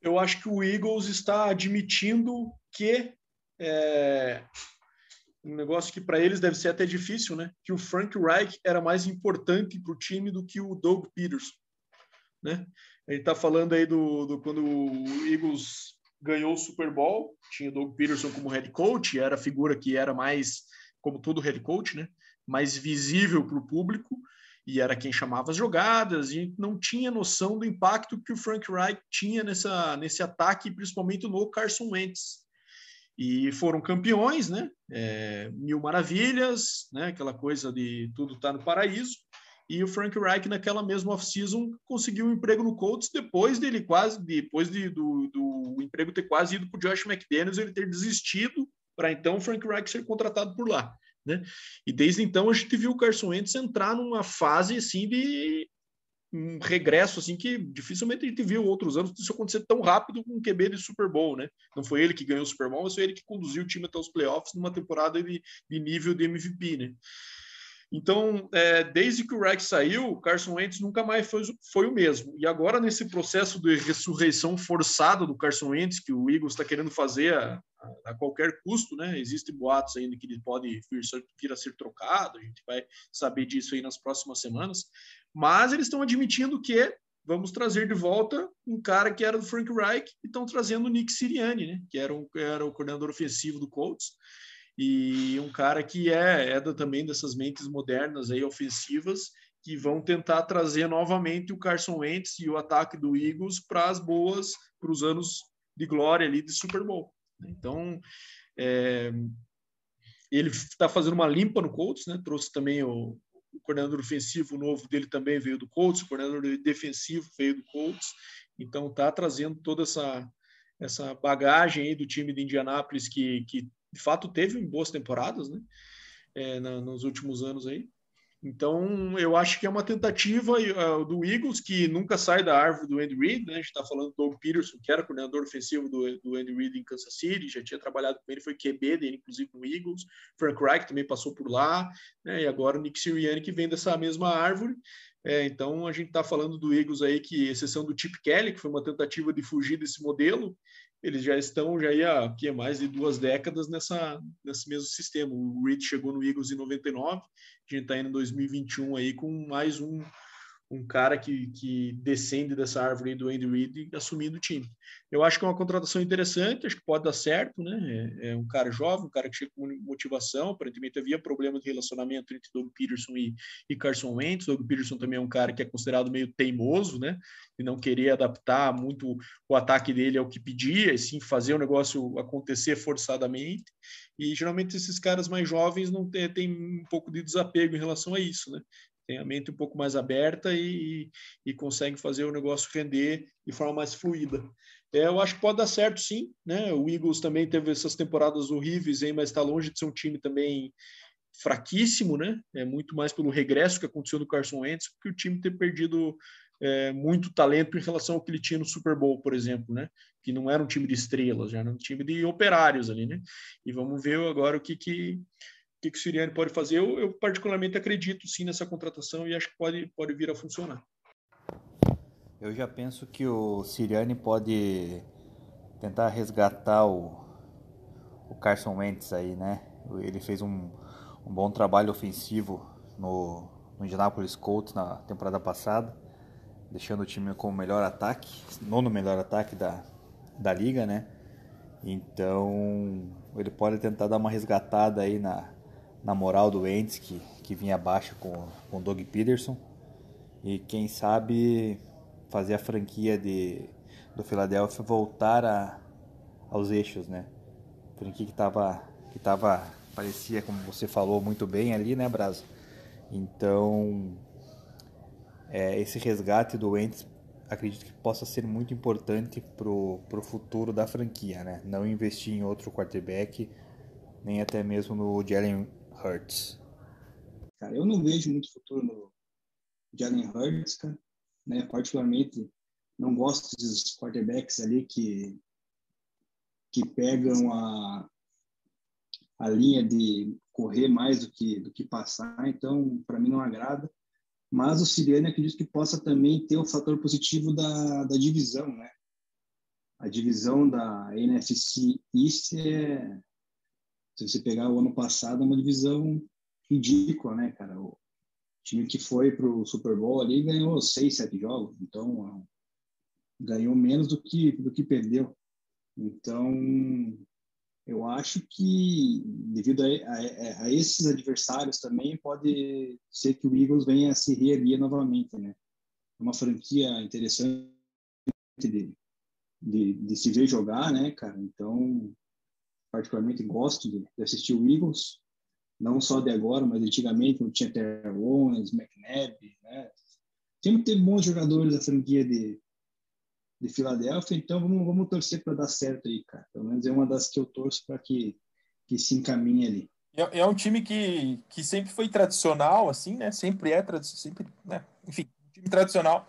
Eu acho que o Eagles está admitindo que é, um negócio que para eles deve ser até difícil, né? Que o Frank Reich era mais importante para o time do que o Doug Peterson, né? Gente está falando aí do, do quando o Eagles ganhou o Super Bowl, tinha o Doug Peterson como head coach, era a figura que era mais, como todo head coach, né? Mais visível para o público e era quem chamava as jogadas e não tinha noção do impacto que o Frank Reich tinha nessa, nesse ataque, principalmente no Carson Wentz. E foram campeões, né? É, mil maravilhas, né? Aquela coisa de tudo está no paraíso. E o Frank Reich, naquela mesma off-season, conseguiu um emprego no Colts depois dele quase, depois de, do, do emprego ter quase ido para o Josh McDaniels, ele ter desistido para então o Frank Reich ser contratado por lá. Né? E desde então a gente viu o Carson Wentz entrar numa fase assim de um regresso assim que dificilmente a gente viu outros anos isso acontecer tão rápido com um QB de Super Bowl, né? Não foi ele que ganhou o Super Bowl, mas foi ele que conduziu o time até os playoffs numa temporada de, de nível de MVP, né? Então, é, desde que o Rex saiu, o Carson Wentz nunca mais foi, foi, o mesmo. E agora, nesse processo de ressurreição forçada do Carson Wentz, que o Eagles está querendo fazer a, a, qualquer custo, né? Existem boatos ainda que ele pode vir, vir a ser trocado, a gente vai saber disso aí nas próximas semanas. Mas eles estão admitindo que vamos trazer de volta um cara que era do Frank Reich e estão trazendo o Nick Sirianni, né? Que era, um, era o coordenador ofensivo do Colts e um cara que é, é da, também dessas mentes modernas aí ofensivas que vão tentar trazer novamente o Carson Wentz e o ataque do Eagles para as boas, para os anos de glória ali de Super Bowl. Então, é, ele está fazendo uma limpa no Colts, né? Trouxe também o, o, coordenador ofensivo novo dele também veio do Colts, o coordenador defensivo veio do Colts. Então, está trazendo toda essa essa bagagem aí do time de Indianápolis que, que de fato teve boas temporadas, né? É, na, nos últimos anos aí. Então, eu acho que é uma tentativa uh, do Eagles, que nunca sai da árvore do Andy Reid, né? A gente está falando do Doug Peterson, que era coordenador ofensivo do, do Andy Reid em Kansas City, já tinha trabalhado com ele, foi QB dele, inclusive, no Eagles. Frank Reich também passou por lá, né? E agora o Nick Sirianni, que vem dessa mesma árvore. É, então, a gente está falando do Eagles aí, que, exceção do Chip Kelly, que foi uma tentativa de fugir desse modelo, eles já estão já há aqui, mais de duas décadas nessa, nesse mesmo sistema. O Reed chegou no Eagles em 99, a gente está indo em 2021 aí com mais um um cara que, que descende dessa árvore do Andy Reid assumindo o time. Eu acho que é uma contratação interessante, acho que pode dar certo, né? É, é um cara jovem, um cara que chega com motivação. Aparentemente havia problema de relacionamento entre Doug Peterson e, e Carson Wentz. Doug Peterson também é um cara que é considerado meio teimoso, né? E não queria adaptar muito o ataque dele ao que pedia, e sim fazer o negócio acontecer forçadamente. E geralmente esses caras mais jovens não têm um pouco de desapego em relação a isso, né? Tem a mente um pouco mais aberta e, e, consegue fazer o negócio render de forma mais fluida. É, eu acho que pode dar certo, sim. Né? O Eagles também teve essas temporadas horríveis, hein, mas está longe de ser um time também fraquíssimo, né? É muito mais pelo regresso que aconteceu no Carson Wentz, porque o time ter perdido é, muito talento em relação ao que ele tinha no Super Bowl, por exemplo, né? Que não era um time de estrelas, já era um time de operários ali, né? E vamos ver agora o que que que, que o Siriani pode fazer. Eu, eu, particularmente acredito sim nessa contratação e acho que pode, pode vir a funcionar. Eu já penso que o Siriani pode tentar resgatar o, o Carson Wentz aí, né? Ele fez um, um bom trabalho ofensivo no, no Indianapolis Colts na temporada passada, deixando o time com o melhor ataque, nono melhor ataque da, da liga, né? Então ele pode tentar dar uma resgatada aí na, na moral do Ends, que, que vinha abaixo com, com o Doug Peterson. E quem sabe fazer a franquia de, do Philadelphia voltar a, aos eixos, né? Franquia que tava, que tava, parecia, como você falou muito bem ali, né, Brazo? Então, é, esse resgate do Wentz acredito que possa ser muito importante pro, pro futuro da franquia, né? Não investir em outro quarterback, nem até mesmo no Jalen Hurts? Cara, eu não vejo muito futuro no Jalen Hurts, cara. Né? Particularmente, não gosto dos quarterbacks ali que que pegam a a linha de correr mais do que do que passar, então para mim não agrada. Mas o Siriane acredito que possa também ter o fator positivo da, da divisão, né? a divisão da NFC East é, se você pegar o ano passado, é uma divisão ridícula, né, cara? O time que foi para o Super Bowl ali ganhou seis, sete jogos, então ganhou menos do que do que perdeu. Então, eu acho que devido a, a, a, esses adversários também pode ser que o Eagles venha a se reerguer novamente, né? É uma franquia interessante de, de, se ver jogar, né, cara? Então, particularmente gosto de, de, assistir o Eagles, não só de agora, mas antigamente, não tinha Terry Owens, McNabb, né? Sempre teve bons jogadores da franquia de, de Filadélfia, então vamos, vamos torcer para dar certo aí, cara. Pelo menos é uma das que eu torço para que, que se encaminhe ali. É, é, um time que, que sempre foi tradicional, assim, né? Sempre é, sempre, né? Enfim, um time tradicional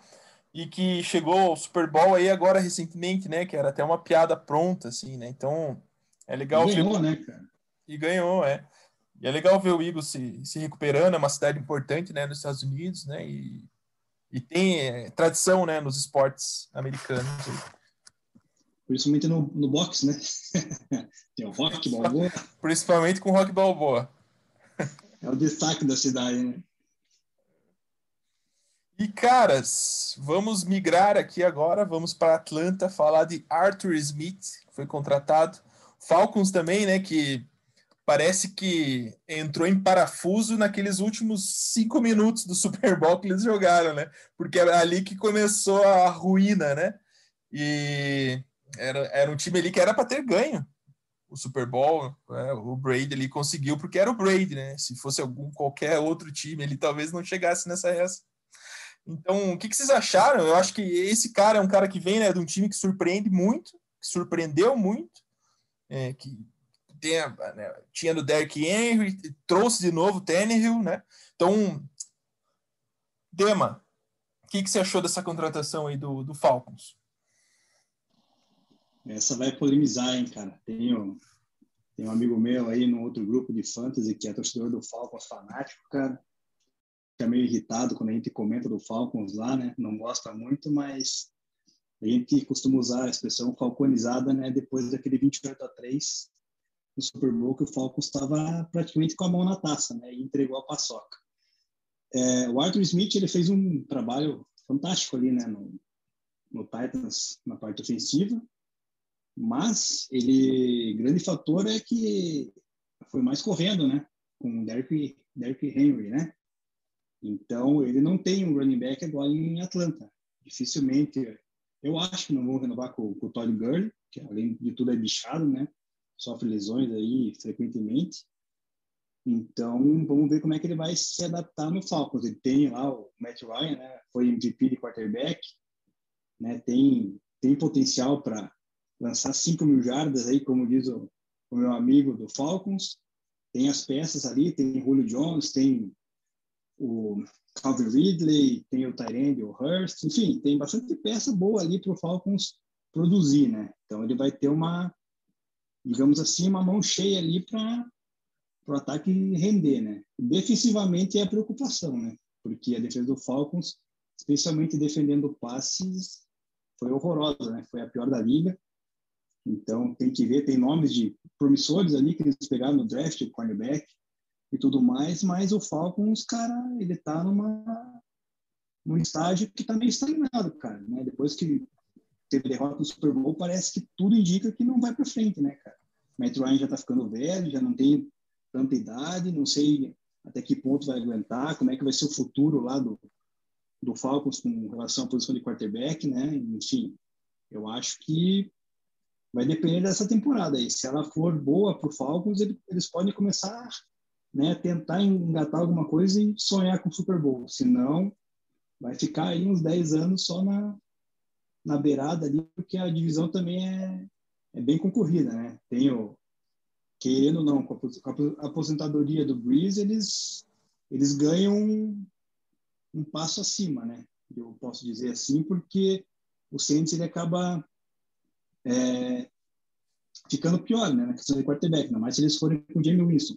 e que chegou ao Super Bowl aí agora recentemente, né? Que era até uma piada pronta, assim, né? Então é legal e ganhou, ver... né, cara? E ganhou, é. E é legal ver o Eagles se, se recuperando, é uma cidade importante, né, nos Estados Unidos, né? E, e tem é, tradição, né, nos esportes americanos. Principalmente no, no boxe, né? tem o rock balboa. Principalmente com o rock balboa. é o destaque da cidade, né? E caras, vamos migrar aqui agora, vamos para Atlanta falar de Arthur Smith, que foi contratado. Falcons também, né, que parece que entrou em parafuso naqueles últimos cinco minutos do Super Bowl que eles jogaram, né? Porque era ali que começou a ruína, né? E era, era um time ali que era para ter ganho o Super Bowl, né? o Brady ali conseguiu porque era o Brady, né? Se fosse algum qualquer outro time, ele talvez não chegasse nessa essa. Então, o que, que, vocês acharam? Eu acho que esse cara é um cara que vem né, de um time que surpreende muito, que surpreendeu muito, é, que tem, né, tinha no Derrick Henry, trouxe de novo o Tannehill, né? Então, Dema, o que, que você achou dessa contratação aí do, do Falcons? Essa vai polemizar, hein, cara. Tenho, tem um amigo meu aí no outro grupo de fantasy que é torcedor do Falcons fanático, cara fica meio irritado quando a gente comenta do Falcons lá, né? Não gosta muito, mas a gente costuma usar a expressão falconizada, né? Depois daquele 28 a 3 no Super Bowl que o Falcons estava praticamente com a mão na taça, né? E entregou a paçoca. É, o Arthur Smith ele fez um trabalho fantástico ali, né? No, no Titans na parte ofensiva, mas ele grande fator é que foi mais correndo, né? Com o Derrick, Derrick Henry, né? Então, ele não tem um running back agora em Atlanta. Dificilmente, eu acho que não vão renovar com, com o Todd Gurley, que além de tudo é bichado, né? Sofre lesões aí frequentemente. Então, vamos ver como é que ele vai se adaptar no Falcons. Ele tem lá o Matt Ryan, né? Foi MVP de quarterback, né? Tem, tem potencial para lançar 5 mil jardas aí, como diz o, o meu amigo do Falcons. Tem as peças ali, tem Julio Jones, tem o Calvin Ridley, tem o Tyrande, o Hurst, enfim, tem bastante peça boa ali para o Falcons produzir, né? Então ele vai ter uma, digamos assim, uma mão cheia ali para o ataque render, né? Defensivamente é a preocupação, né? Porque a defesa do Falcons, especialmente defendendo passes, foi horrorosa, né? Foi a pior da liga. Então tem que ver, tem nomes de promissores ali que eles pegaram no draft, o cornerback, e tudo mais, mas o Falcons, cara, ele tá numa num estágio que tá meio estagnado, cara, né? Depois que teve derrota no Super Bowl, parece que tudo indica que não vai para frente, né, cara? Matt Ryan já tá ficando velho, já não tem tanta idade, não sei até que ponto vai aguentar, como é que vai ser o futuro lá do, do Falcons com relação à posição de quarterback, né? Enfim, eu acho que vai depender dessa temporada aí. Se ela for boa para o Falcons, eles podem começar né, tentar engatar alguma coisa e sonhar com o Super Bowl. Senão, vai ficar aí uns 10 anos só na, na beirada ali, porque a divisão também é, é bem concorrida, né? Tem o, querendo ou não, com a aposentadoria do Breeze, eles, eles ganham um, um passo acima, né? Eu posso dizer assim, porque o Saints ele acaba é, ficando pior, né? Na questão de quarterback, ainda mais se eles forem com o Jamie Winston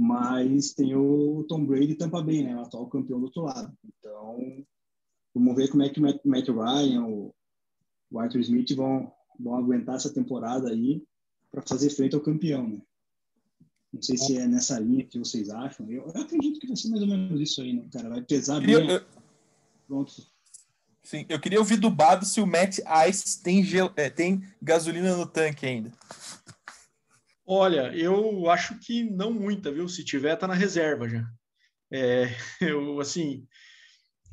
mas tem o Tom Brady Tampa Bay, né, o atual campeão do outro lado. Então, vamos ver como é que o Matt, Ryan, o, o Arthur Smith vão, vão aguentar essa temporada aí para fazer frente ao campeão, né? Não sei se é nessa linha que vocês acham. Eu, eu acredito que vai ser mais ou menos isso aí, né, cara? Vai pesar bem. Eu, Pronto. sim, eu queria ouvir do Bado se o Matt Ice tem, gel, é, tem gasolina no tanque ainda. Olha, eu acho que não muita, viu? Se tiver, tá na reserva já. É, eu, assim,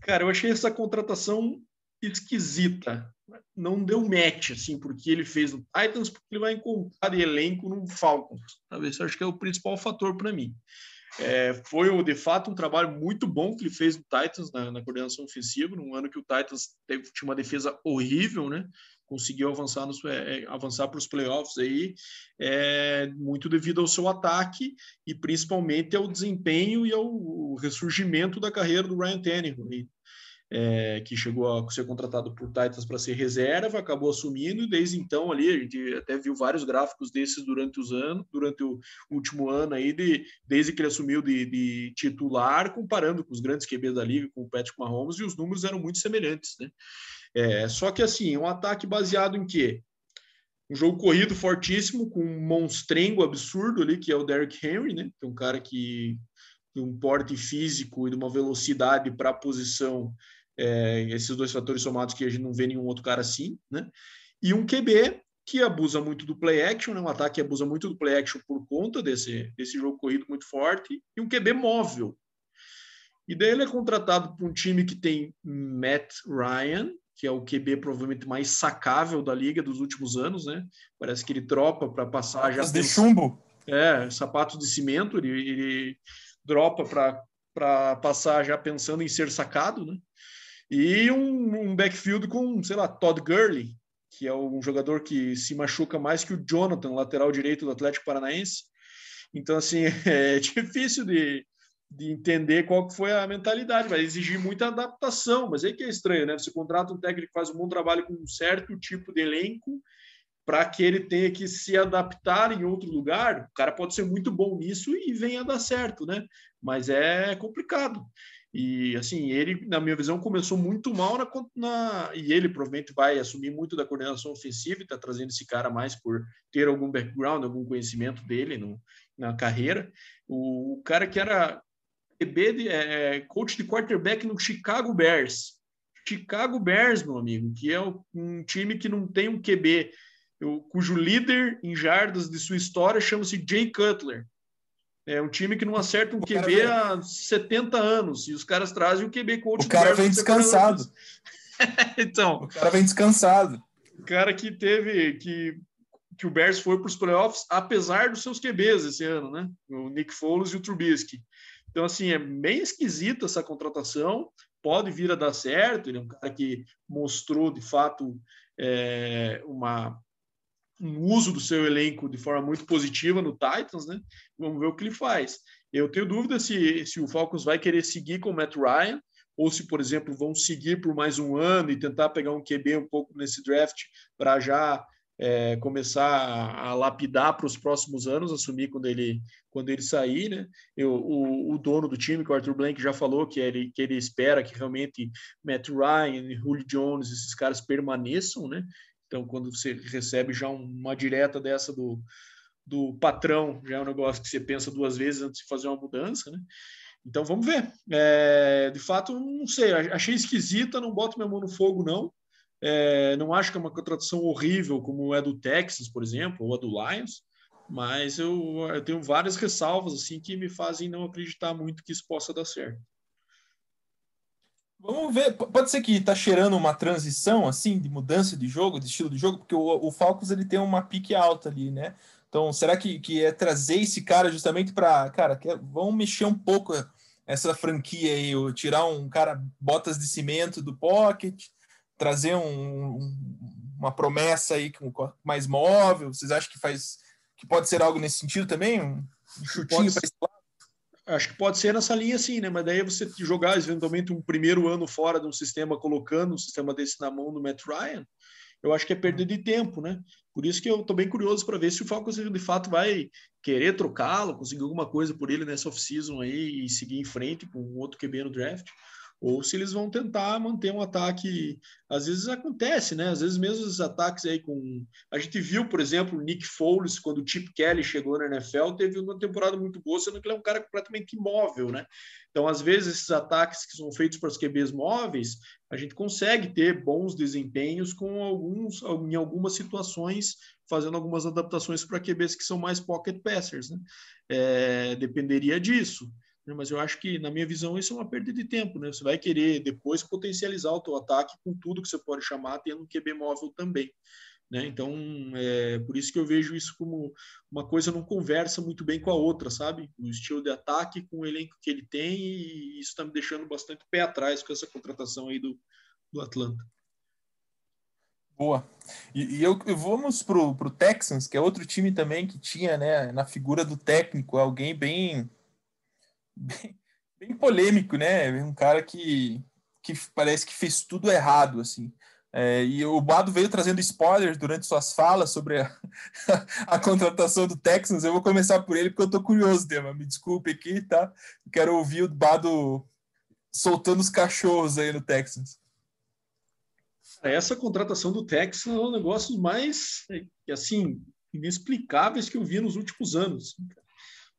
cara, eu achei essa contratação esquisita. Não deu match, assim, porque ele fez no Titans, porque ele vai encontrar elenco no Falcons. Talvez eu acho que é o principal fator para mim. É, foi, de fato, um trabalho muito bom que ele fez no Titans na, na coordenação ofensiva, num ano que o Titans teve, tinha uma defesa horrível, né? Conseguiu avançar, nos, é, avançar para os playoffs aí, é, muito devido ao seu ataque e principalmente ao desempenho e ao ressurgimento da carreira do Ryan Tannehill. E é, que chegou a ser contratado por Titans para ser reserva, acabou assumindo e desde então ali a gente até viu vários gráficos desses durante os anos, durante o último ano aí de, desde que ele assumiu de, de titular, comparando com os grandes QB da liga, com o Patrick Mahomes e os números eram muito semelhantes, né? É, só que assim, um ataque baseado em quê? Um jogo corrido fortíssimo, com um monstrengo absurdo ali, que é o Derrick Henry, né? Que é um cara que tem um porte físico e de uma velocidade para a posição é, esses dois fatores somados que a gente não vê nenhum outro cara assim, né? E um QB que abusa muito do play action, né? um ataque que abusa muito do play action por conta desse, desse jogo corrido muito forte, e um QB móvel. E daí ele é contratado por um time que tem Matt Ryan, que é o QB provavelmente mais sacável da liga dos últimos anos, né? Parece que ele tropa para passar já. de chumbo? É, sapatos de cimento, ele, ele dropa para passar já pensando em ser sacado, né? E um, um, backfield com, sei lá, Todd Gurley, que é um jogador que se machuca mais que o Jonathan, lateral direito do Atlético Paranaense. Então, assim, é difícil de, de entender qual que foi a mentalidade, vai exigir muita adaptação, mas aí que é estranho, né? Você contrata um técnico que faz um bom trabalho com um certo tipo de elenco para que ele tenha que se adaptar em outro lugar. O cara pode ser muito bom nisso e venha dar certo, né? Mas é complicado. E assim, ele, na minha visão, começou muito mal na, na, e ele provavelmente vai assumir muito da coordenação ofensiva e está trazendo esse cara mais por ter algum background, algum conhecimento dele no, na carreira. O, o, cara que era QB de, é, coach de quarterback no Chicago Bears. Chicago Bears, meu amigo, que é um time que não tem um QB, cujo líder em jardas de sua história chama-se Jay Cutler. É um time que não acerta um o QB há 70 anos e os caras trazem o QB coach. O cara vem descansado. então, o cara vem descansado. O cara que teve que que o Bears foi para os playoffs apesar dos seus QBs esse ano, né? O Nick Foles e o Trubisky. Então assim é bem esquisita essa contratação. Pode vir a dar certo. Ele é um cara que mostrou de fato é, uma um uso do seu elenco de forma muito positiva no Titans, né? Vamos ver o que ele faz. Eu tenho dúvida se, se o Falcons vai querer seguir com o Matt Ryan ou se, por exemplo, vão seguir por mais um ano e tentar pegar um QB um pouco nesse draft para já é, começar a lapidar para os próximos anos, assumir quando ele, quando ele sair, né? Eu, o, o, dono do time, que o Arthur Blank já falou que ele, que ele espera que realmente Matt Ryan, Julio Jones, esses caras permaneçam, né? Então, quando você recebe já uma direta dessa do, do patrão, já é um negócio que você pensa duas vezes antes de fazer uma mudança, né? Então, vamos ver. É, de fato, não sei, achei esquisita, não boto minha mão no fogo, não. É, não acho que é uma contratação horrível, como é do Texas, por exemplo, ou a do Lions, mas eu, eu tenho várias ressalvas assim que me fazem não acreditar muito que isso possa dar certo. Vamos ver, pode ser que tá cheirando uma transição assim de mudança de jogo, de estilo de jogo, porque o, o Falcons ele tem uma pique alta ali, né? Então, será que, que é trazer esse cara justamente para, cara, é, vamos mexer um pouco essa franquia aí, tirar um cara botas de cimento do pocket, trazer um, um, uma promessa aí com mais móvel? Vocês acham que faz que pode ser algo nesse sentido também? Um chutinho para esse lado? Acho que pode ser nessa linha sim, né? Mas daí você jogar eventualmente um primeiro ano fora de um sistema, colocando um sistema desse na mão do Matt Ryan, eu acho que é perda de tempo, né? Por isso que eu estou bem curioso para ver se o Falcons de fato vai querer trocá-lo, conseguir alguma coisa por ele nessa off-season aí e seguir em frente com um outro QB no draft, ou se eles vão tentar manter um ataque. Às vezes acontece, né? Às vezes mesmo os ataques aí com. A gente viu, por exemplo, o Nick Foles, quando o Chip Kelly chegou na NFL, teve uma temporada muito boa, sendo que ele é um cara completamente imóvel, né? Então, às vezes, esses ataques que são feitos para os QBs móveis, a gente consegue ter bons desempenhos com alguns, em algumas situações, fazendo algumas adaptações para QBs que são mais pocket passers, né? É, dependeria disso. Né? Mas eu acho que, na minha visão, isso é uma perda de tempo, né? Você vai querer depois potencializar o teu ataque com tudo que você pode chamar, tendo um QB móvel também. Né? Então, é por isso que eu vejo isso como uma coisa não conversa muito bem com a outra, sabe? O estilo de ataque com o elenco que ele tem, e isso está me deixando bastante pé atrás com essa contratação aí do, do Atlanta. Boa. E, e eu, vamos para o Texans, que é outro time também que tinha, né, na figura do técnico, alguém bem bem, bem polêmico, né? Um cara que, que parece que fez tudo errado, assim. É, e o Bado veio trazendo spoilers durante suas falas sobre a, a, contratação do Texans. Eu vou começar por ele porque eu tô curioso, Dema. Me desculpe aqui, tá? quero ouvir o Bado soltando os cachorros aí no Texans. Essa contratação do Texans é um dos negócios mais, assim, inexplicáveis que eu vi nos últimos anos.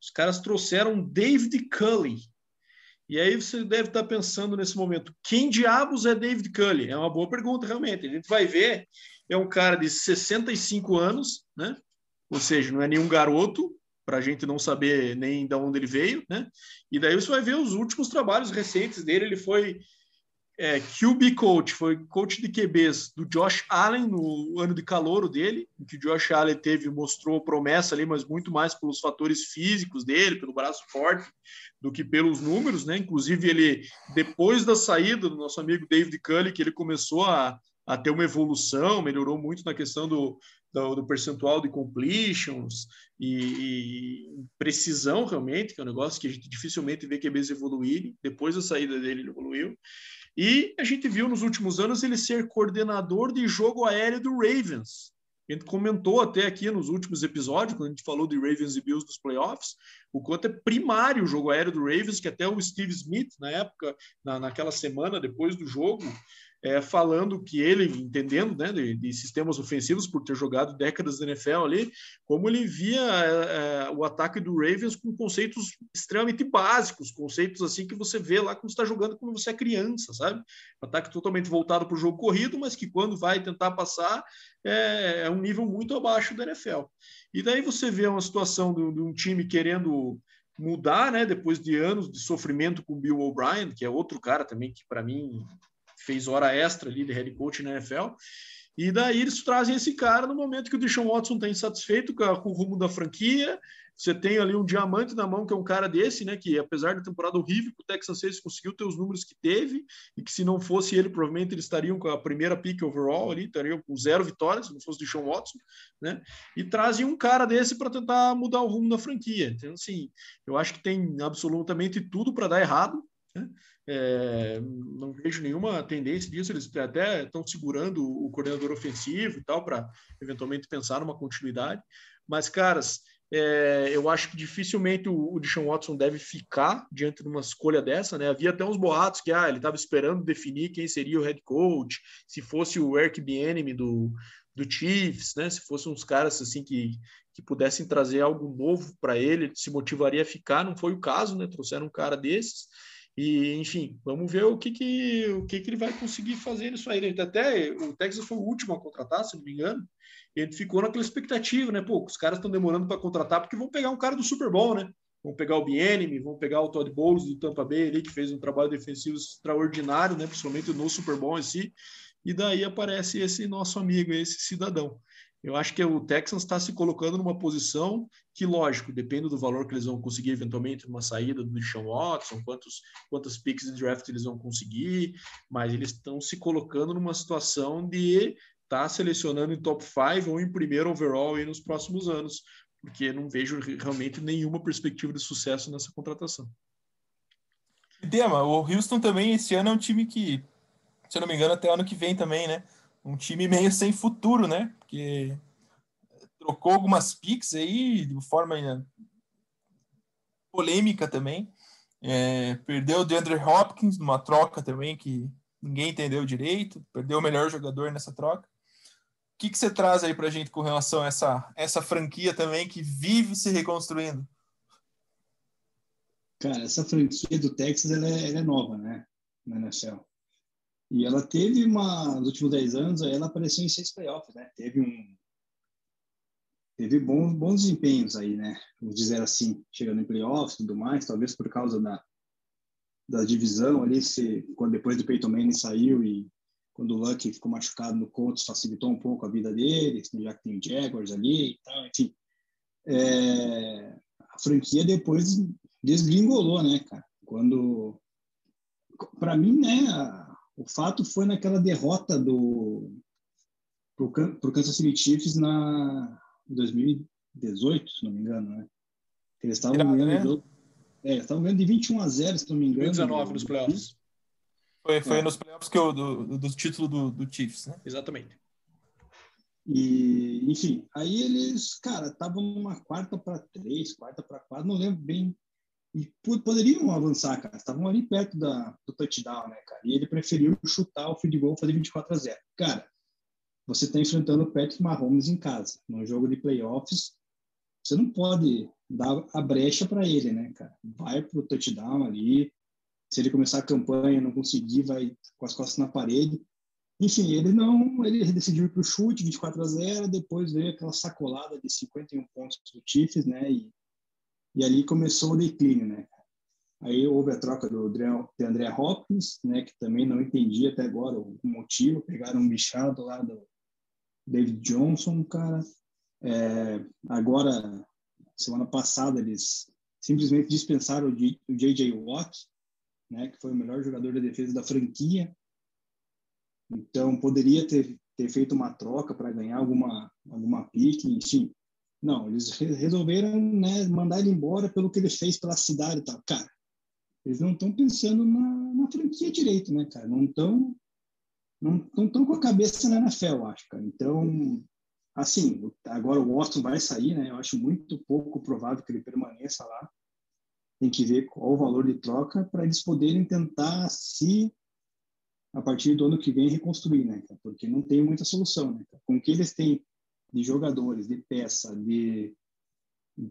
Os caras trouxeram David Cully. E aí você deve estar pensando nesse momento, quem diabos é David Cully? É uma boa pergunta, realmente. A gente vai ver, é um cara de 65 anos, né? Ou seja, não é nenhum garoto, para a gente não saber nem de onde ele veio, né? E daí você vai ver os últimos trabalhos recentes dele. Ele foi é, QB coach, foi coach de QBs do Josh Allen no ano de calouro dele, em que o Josh Allen teve, mostrou promessa ali, mas muito mais pelos fatores físicos dele, pelo braço forte, do que pelos números, né? Inclusive, ele, depois da saída do nosso amigo David Cully, que ele começou a, a ter uma evolução, melhorou muito na questão do, do, do percentual de completions e, e, precisão, realmente, que é um negócio que a gente dificilmente vê QBs evoluírem. Depois da saída dele, ele evoluiu. E a gente viu nos últimos anos ele ser coordenador de jogo aéreo do Ravens. A gente comentou até aqui nos últimos episódios, quando a gente falou de Ravens e Bills dos playoffs, o quanto é primário o jogo aéreo do Ravens, que até o Steve Smith, na época, na, naquela semana depois do jogo, é, falando que ele, entendendo né, de, de, sistemas ofensivos por ter jogado décadas da NFL ali, como ele via é, é, o ataque do Ravens com conceitos extremamente básicos, conceitos assim que você vê lá quando está jogando quando você é criança, sabe? Um ataque totalmente voltado para o jogo corrido, mas que quando vai tentar passar é, é, um nível muito abaixo da NFL. E daí você vê uma situação de, de um time querendo mudar, né, depois de anos de sofrimento com Bill O'Brien, que é outro cara também que para mim fez hora extra ali de head coach na NFL. E daí eles trazem esse cara no momento que o Deshaun Watson está insatisfeito com, o rumo da franquia. Você tem ali um diamante na mão, que é um cara desse, né? Que apesar da temporada horrível que o Texas Saints conseguiu ter os números que teve, e que se não fosse ele, provavelmente eles estariam com a primeira pick overall ali, estariam com zero vitórias, se não fosse o Deshaun Watson, né? E trazem um cara desse para tentar mudar o rumo da franquia. Então, assim, eu acho que tem absolutamente tudo para dar errado. Né? É, não vejo nenhuma tendência disso. Eles até estão segurando o coordenador ofensivo e tal, para eventualmente pensar numa continuidade. Mas, caras, é, eu acho que dificilmente o, o Deshaun Watson deve ficar diante de uma escolha dessa. Né? Havia até uns boatos que ah, ele estava esperando definir quem seria o head coach, se fosse o Eric Bieniemy do, do Chiefs, né? se fossem uns caras assim que, que pudessem trazer algo novo para ele, ele se motivaria a ficar. Não foi o caso, né? trouxeram um cara desses. E, enfim, vamos ver o que, que, o que, que ele vai conseguir fazer nisso aí. Ele até o Texas foi o último a contratar, se não me engano. Ele ficou naquela expectativa, né? Pô, os caras estão demorando para contratar porque vão pegar um cara do Super Bowl, né? Vão pegar o Bienemy, vão pegar o Todd Bowles do Tampa Bay ali, que fez um trabalho defensivo extraordinário, né? Principalmente no Super Bowl em si. E daí aparece esse nosso amigo, esse cidadão. Eu acho que o Texans está se colocando numa posição que, lógico, depende do valor que eles vão conseguir eventualmente numa saída do Sean Watson, quantos, quantas picks de draft eles vão conseguir, mas eles estão se colocando numa situação de estar tá selecionando em top 5 ou em primeiro overall nos próximos anos, porque não vejo realmente nenhuma perspectiva de sucesso nessa contratação. Dema, o Houston também esse ano é um time que, se eu não me engano, até ano que vem também, né? Um time meio sem futuro, né? Porque trocou algumas picks aí de forma polêmica também. É, perdeu o DeAndre Hopkins numa troca também que ninguém entendeu direito. Perdeu o melhor jogador nessa troca. O que, que você traz aí para a gente com relação a essa, essa franquia também que vive se reconstruindo? Cara, essa franquia do Texas ela é, ela é nova, né? Na NFL. E ela teve uma. Nos últimos 10 anos, ela apareceu em seis playoffs, né? Teve um. Teve bons, bons desempenhos aí, né? Vamos dizer assim, chegando em playoffs e tudo mais, talvez por causa da, da divisão ali, se, quando depois do Peyton Manning saiu e quando o Luck ficou machucado no Colts, facilitou um pouco a vida deles, já que tem Jaguars ali e tal, enfim. É, a franquia depois desgringolou, né, cara? Quando, para mim, né, a, o fato foi naquela derrota do pro, pro Kansas City Chiefs na 2018, se não me engano, né? Eles estavam ganhando, né? é, estavam ganhando de 21 a 0, se não me engano. 2019 nos playoffs. Foi, foi é. nos playoffs que eu, do, do título do, do Chiefs, né? Exatamente. E, enfim, aí eles, cara, estavam numa quarta para três, quarta para quatro, não lembro bem e poderiam avançar, cara. Estavam ali perto da, do touchdown, né, cara? E ele preferiu chutar o field goal fazer 24 a 0. Cara, você está enfrentando o Patrick Mahomes em casa, num jogo de playoffs. Você não pode dar a brecha para ele, né, cara? Vai pro touchdown ali. Se ele começar a campanha não conseguir, vai com as costas na parede. Enfim, ele não, ele decidiu ir pro chute 24 a 0, depois veio aquela sacolada de 51 pontos do Chiefs, né? E e ali começou o declínio, né? Aí houve a troca do André Hopkins, né, que também não entendi até agora o motivo. Pegaram um bichado lá do David Johnson, cara. É, agora, semana passada, eles simplesmente dispensaram o J.J. Watt, né, que foi o melhor jogador da defesa da franquia. Então, poderia ter, ter feito uma troca para ganhar alguma, alguma pique, enfim. Não, eles resolveram né, mandar ele embora pelo que ele fez pela cidade e tal. Cara, eles não estão pensando na, na, franquia direito, né, cara? Não estão não com a cabeça na NFL, acho, cara. Então, assim, agora o Austin vai sair, né? Eu acho muito pouco provável que ele permaneça lá. Tem que ver qual o valor de troca para eles poderem tentar se a partir do ano que vem reconstruir, né? Porque não tem muita solução, né? Com o que eles têm de jogadores, de peça, de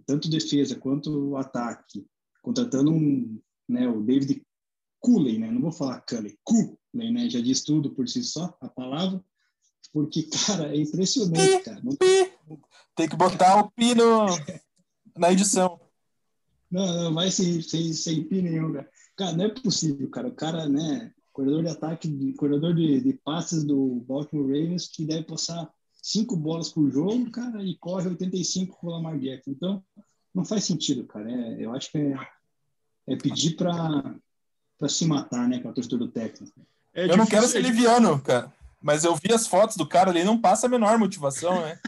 tanto defesa quanto ataque, contratando um, né, o David Cooley, né? Não vou falar Cully, Cooley, né? Já diz tudo por si só a palavra, porque cara é impressionante, cara. Não... Tem que botar o pino na edição. Não, não vai sem, sem, sem pi nenhum, cara. Cara, não é possível, cara. O cara, né? Corredor de ataque, corredor de, de passes do Baltimore Ravens, que deve passar cinco bolas por jogo, cara, e corre 85 com o Lamar Jackson. Então, não faz sentido, cara. É, eu acho que é, é pedir para se matar, né, com a torcida do Texas. É eu não quero ser liviano, cara, mas eu vi as fotos do cara ali, não passa a menor motivação, né?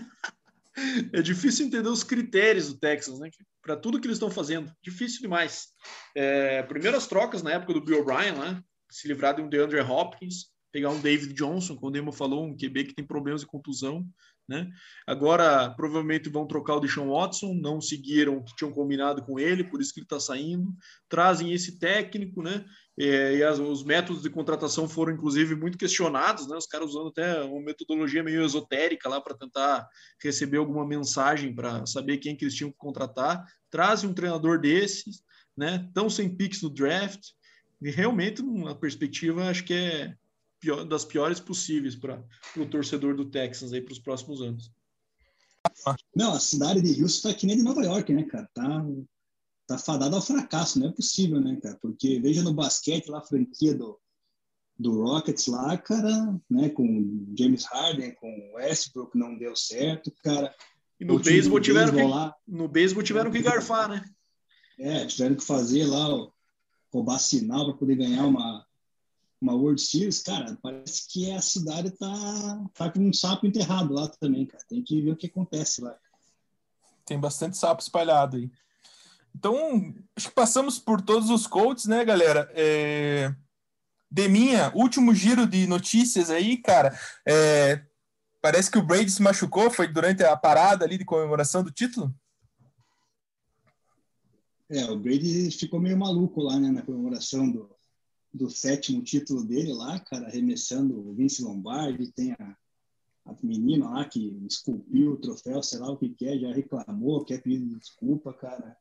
é difícil entender os critérios do Texas, né? Para tudo que eles estão fazendo. Difícil demais. É, primeiras trocas na época do Bill O'Brien, né? Se livrar de um DeAndre Hopkins, pegar um David Johnson, como o Demo falou, um QB que tem problemas de contusão, né? Agora, provavelmente vão trocar o Deshaun Watson, não seguiram o que tinham combinado com ele, por isso que ele está saindo. Trazem esse técnico, né? É, e as, os métodos de contratação foram, inclusive, muito questionados, né? Os caras usando até uma metodologia meio esotérica lá para tentar receber alguma mensagem para saber quem que eles tinham que contratar. Trazem um treinador desses, né? Estão sem picks no draft. E realmente, uma perspectiva, acho que é pior, das piores possíveis para o torcedor do Texas aí para os próximos anos. Não, a cidade de Houston tá que nem de Nova York, né, cara? Tá, tá fadada ao fracasso, não é possível, né, cara? Porque veja no basquete lá a franquia do, do Rockets lá, cara, né, com James Harden, com Westbrook, não deu certo, cara. E no beisebol tiveram que, lá, no beisebol tiveram que garfar, né? É, tiveram que fazer lá, roubar sinal para poder ganhar uma, uma World Series, cara, parece que a cidade tá, tá com um sapo enterrado lá também, cara. Tem que ver o que acontece lá. Tem bastante sapo espalhado aí. Então, acho que passamos por todos os coaches, né, galera? É... Deminha, último giro de notícias aí, cara. É... Parece que o Brady se machucou, foi durante a parada ali de comemoração do título? É, o Brady ficou meio maluco lá, né, na comemoração do, do sétimo título dele lá, cara, arremessando o Vince Lombardi, tem a, a menina lá que esculpiu o troféu, sei lá o que que é, já reclamou, quer pedir desculpa, cara.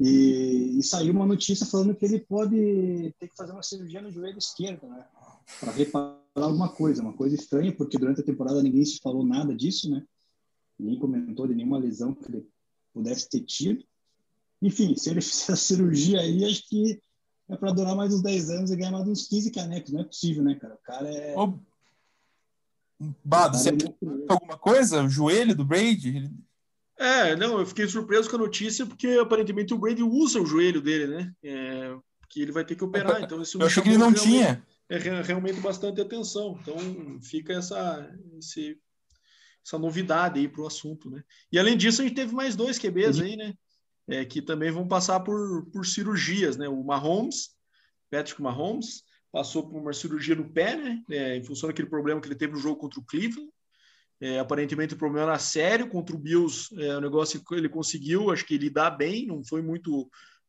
E, e, saiu uma notícia falando que ele pode ter que fazer uma cirurgia no joelho esquerdo, né? Para reparar alguma coisa, uma coisa estranha, porque durante a temporada ninguém se falou nada disso, né? Ninguém comentou de nenhuma lesão que ele pudesse ter tido. Enfim, se ele fizer a cirurgia aí, acho que é para durar mais uns 10 anos e ganhar mais uns 15 canecos. Não é possível, né, cara? O cara é. Ô, Bado, você é alguma coisa? O joelho do Brady? É, não, eu fiquei surpreso com a notícia porque aparentemente o Brady usa o joelho dele, né? É, que ele vai ter que operar. Então, isso eu achei que ele não tinha. É realmente bastante atenção. Então, fica essa, esse, essa novidade aí para o assunto, né? E além disso, a gente teve mais dois QBs aí, né? É, que também vão passar por, por cirurgias, né? O Mahomes, Patrick Mahomes, passou por uma cirurgia no pé, né? É, em função daquele problema que ele teve no jogo contra o Cleveland. É, aparentemente o problema era sério contra o Bills, é, o negócio que ele conseguiu, acho que lidar bem, não foi muito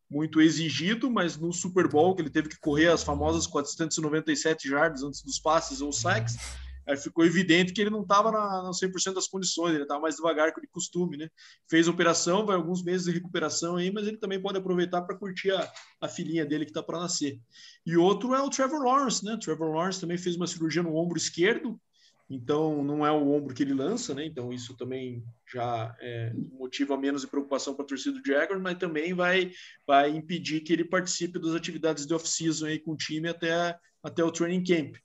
muito exigido, mas no Super Bowl que ele teve que correr as famosas 497 jardas antes dos passes ou sacks, aí ficou evidente que ele não estava na, 100% das condições, ele estava mais devagar que de costume, né? Fez operação, vai alguns meses de recuperação aí, mas ele também pode aproveitar para curtir a, a filhinha dele que está para nascer. E outro é o Trevor Lawrence, né? Trevor Lawrence também fez uma cirurgia no ombro esquerdo, então não é o ombro que ele lança, né? Então isso também já é, motiva menos de preocupação para a torcida do Jaguars, mas também vai, vai impedir que ele participe das atividades de off-season aí com o time até, até o training camp.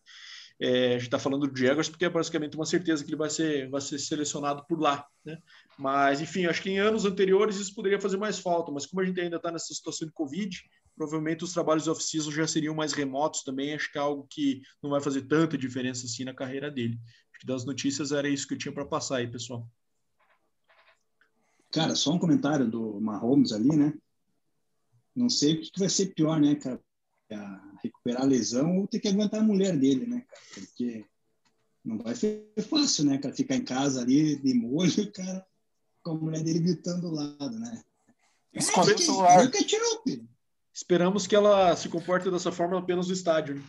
É, a gente está falando do Jaguars porque é basicamente uma certeza que ele vai ser, vai ser selecionado por lá, né? Mas, enfim, acho que em anos anteriores isso poderia fazer mais falta, mas como a gente ainda está nessa situação de Covid, provavelmente os trabalhos off-season já seriam mais remotos também, acho que é algo que não vai fazer tanta diferença assim na carreira dele. Acho que das notícias era isso que eu tinha para passar aí, pessoal. Cara, só um comentário do Mahomes ali, né? Não sei o que vai ser pior, né, cara? Recuperar a lesão ou ter que aguentar a mulher dele, né, cara? Porque não vai ser fácil, né, cara? Ficar em casa ali de molho, cara, com a mulher dele gritando do lado, né? Esconder o celular. Nunca tirou, filho. Esperamos que ela se comporte dessa forma apenas no estádio. Né?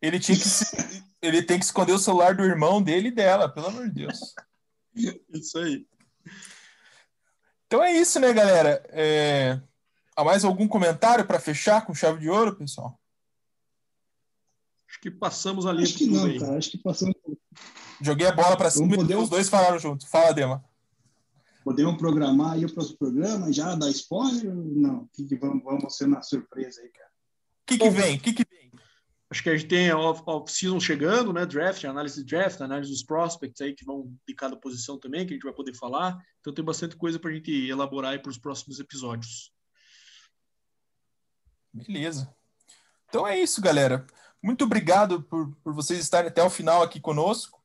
Ele tinha que se... ele tem que esconder o celular do irmão dele e dela, pelo amor de Deus. isso aí. Então é isso, né, galera? É... Há mais algum comentário para fechar com chave de ouro, pessoal? Acho que passamos ali. Acho que não, aí. cara. Acho que passamos. Joguei a bola para cima e os dois falaram junto. Fala, Dema. Podemos programar aí o próximo programa já, dar spoiler? Não, que, que vamos, vamos ser na surpresa aí, cara. O que, que vem? O que, que vem? Acho que a gente tem a off-season chegando, né? Draft, análise de draft, análise dos prospects aí que vão de cada posição também, que a gente vai poder falar. Então tem bastante coisa para a gente elaborar aí para os próximos episódios. Beleza. Então é isso, galera. Muito obrigado por, por vocês estarem até o final aqui conosco.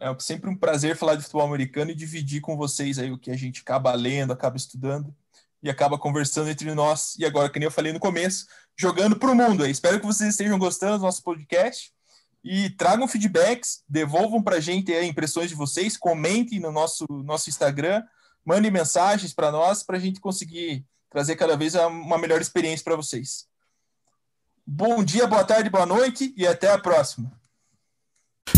É sempre um prazer falar de futebol americano e dividir com vocês aí o que a gente acaba lendo, acaba estudando e acaba conversando entre nós. E agora, que nem eu falei no começo, jogando para o mundo. Aí. Espero que vocês estejam gostando do nosso podcast e tragam feedbacks, devolvam para a gente aí impressões de vocês, comentem no nosso, nosso Instagram, mandem mensagens para nós para a gente conseguir trazer cada vez uma melhor experiência para vocês. Bom dia, boa tarde, boa noite e até a próxima.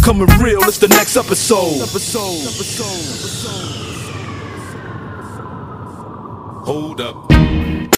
Coming real, it's the next episode. episode. episode. episode. Hold up.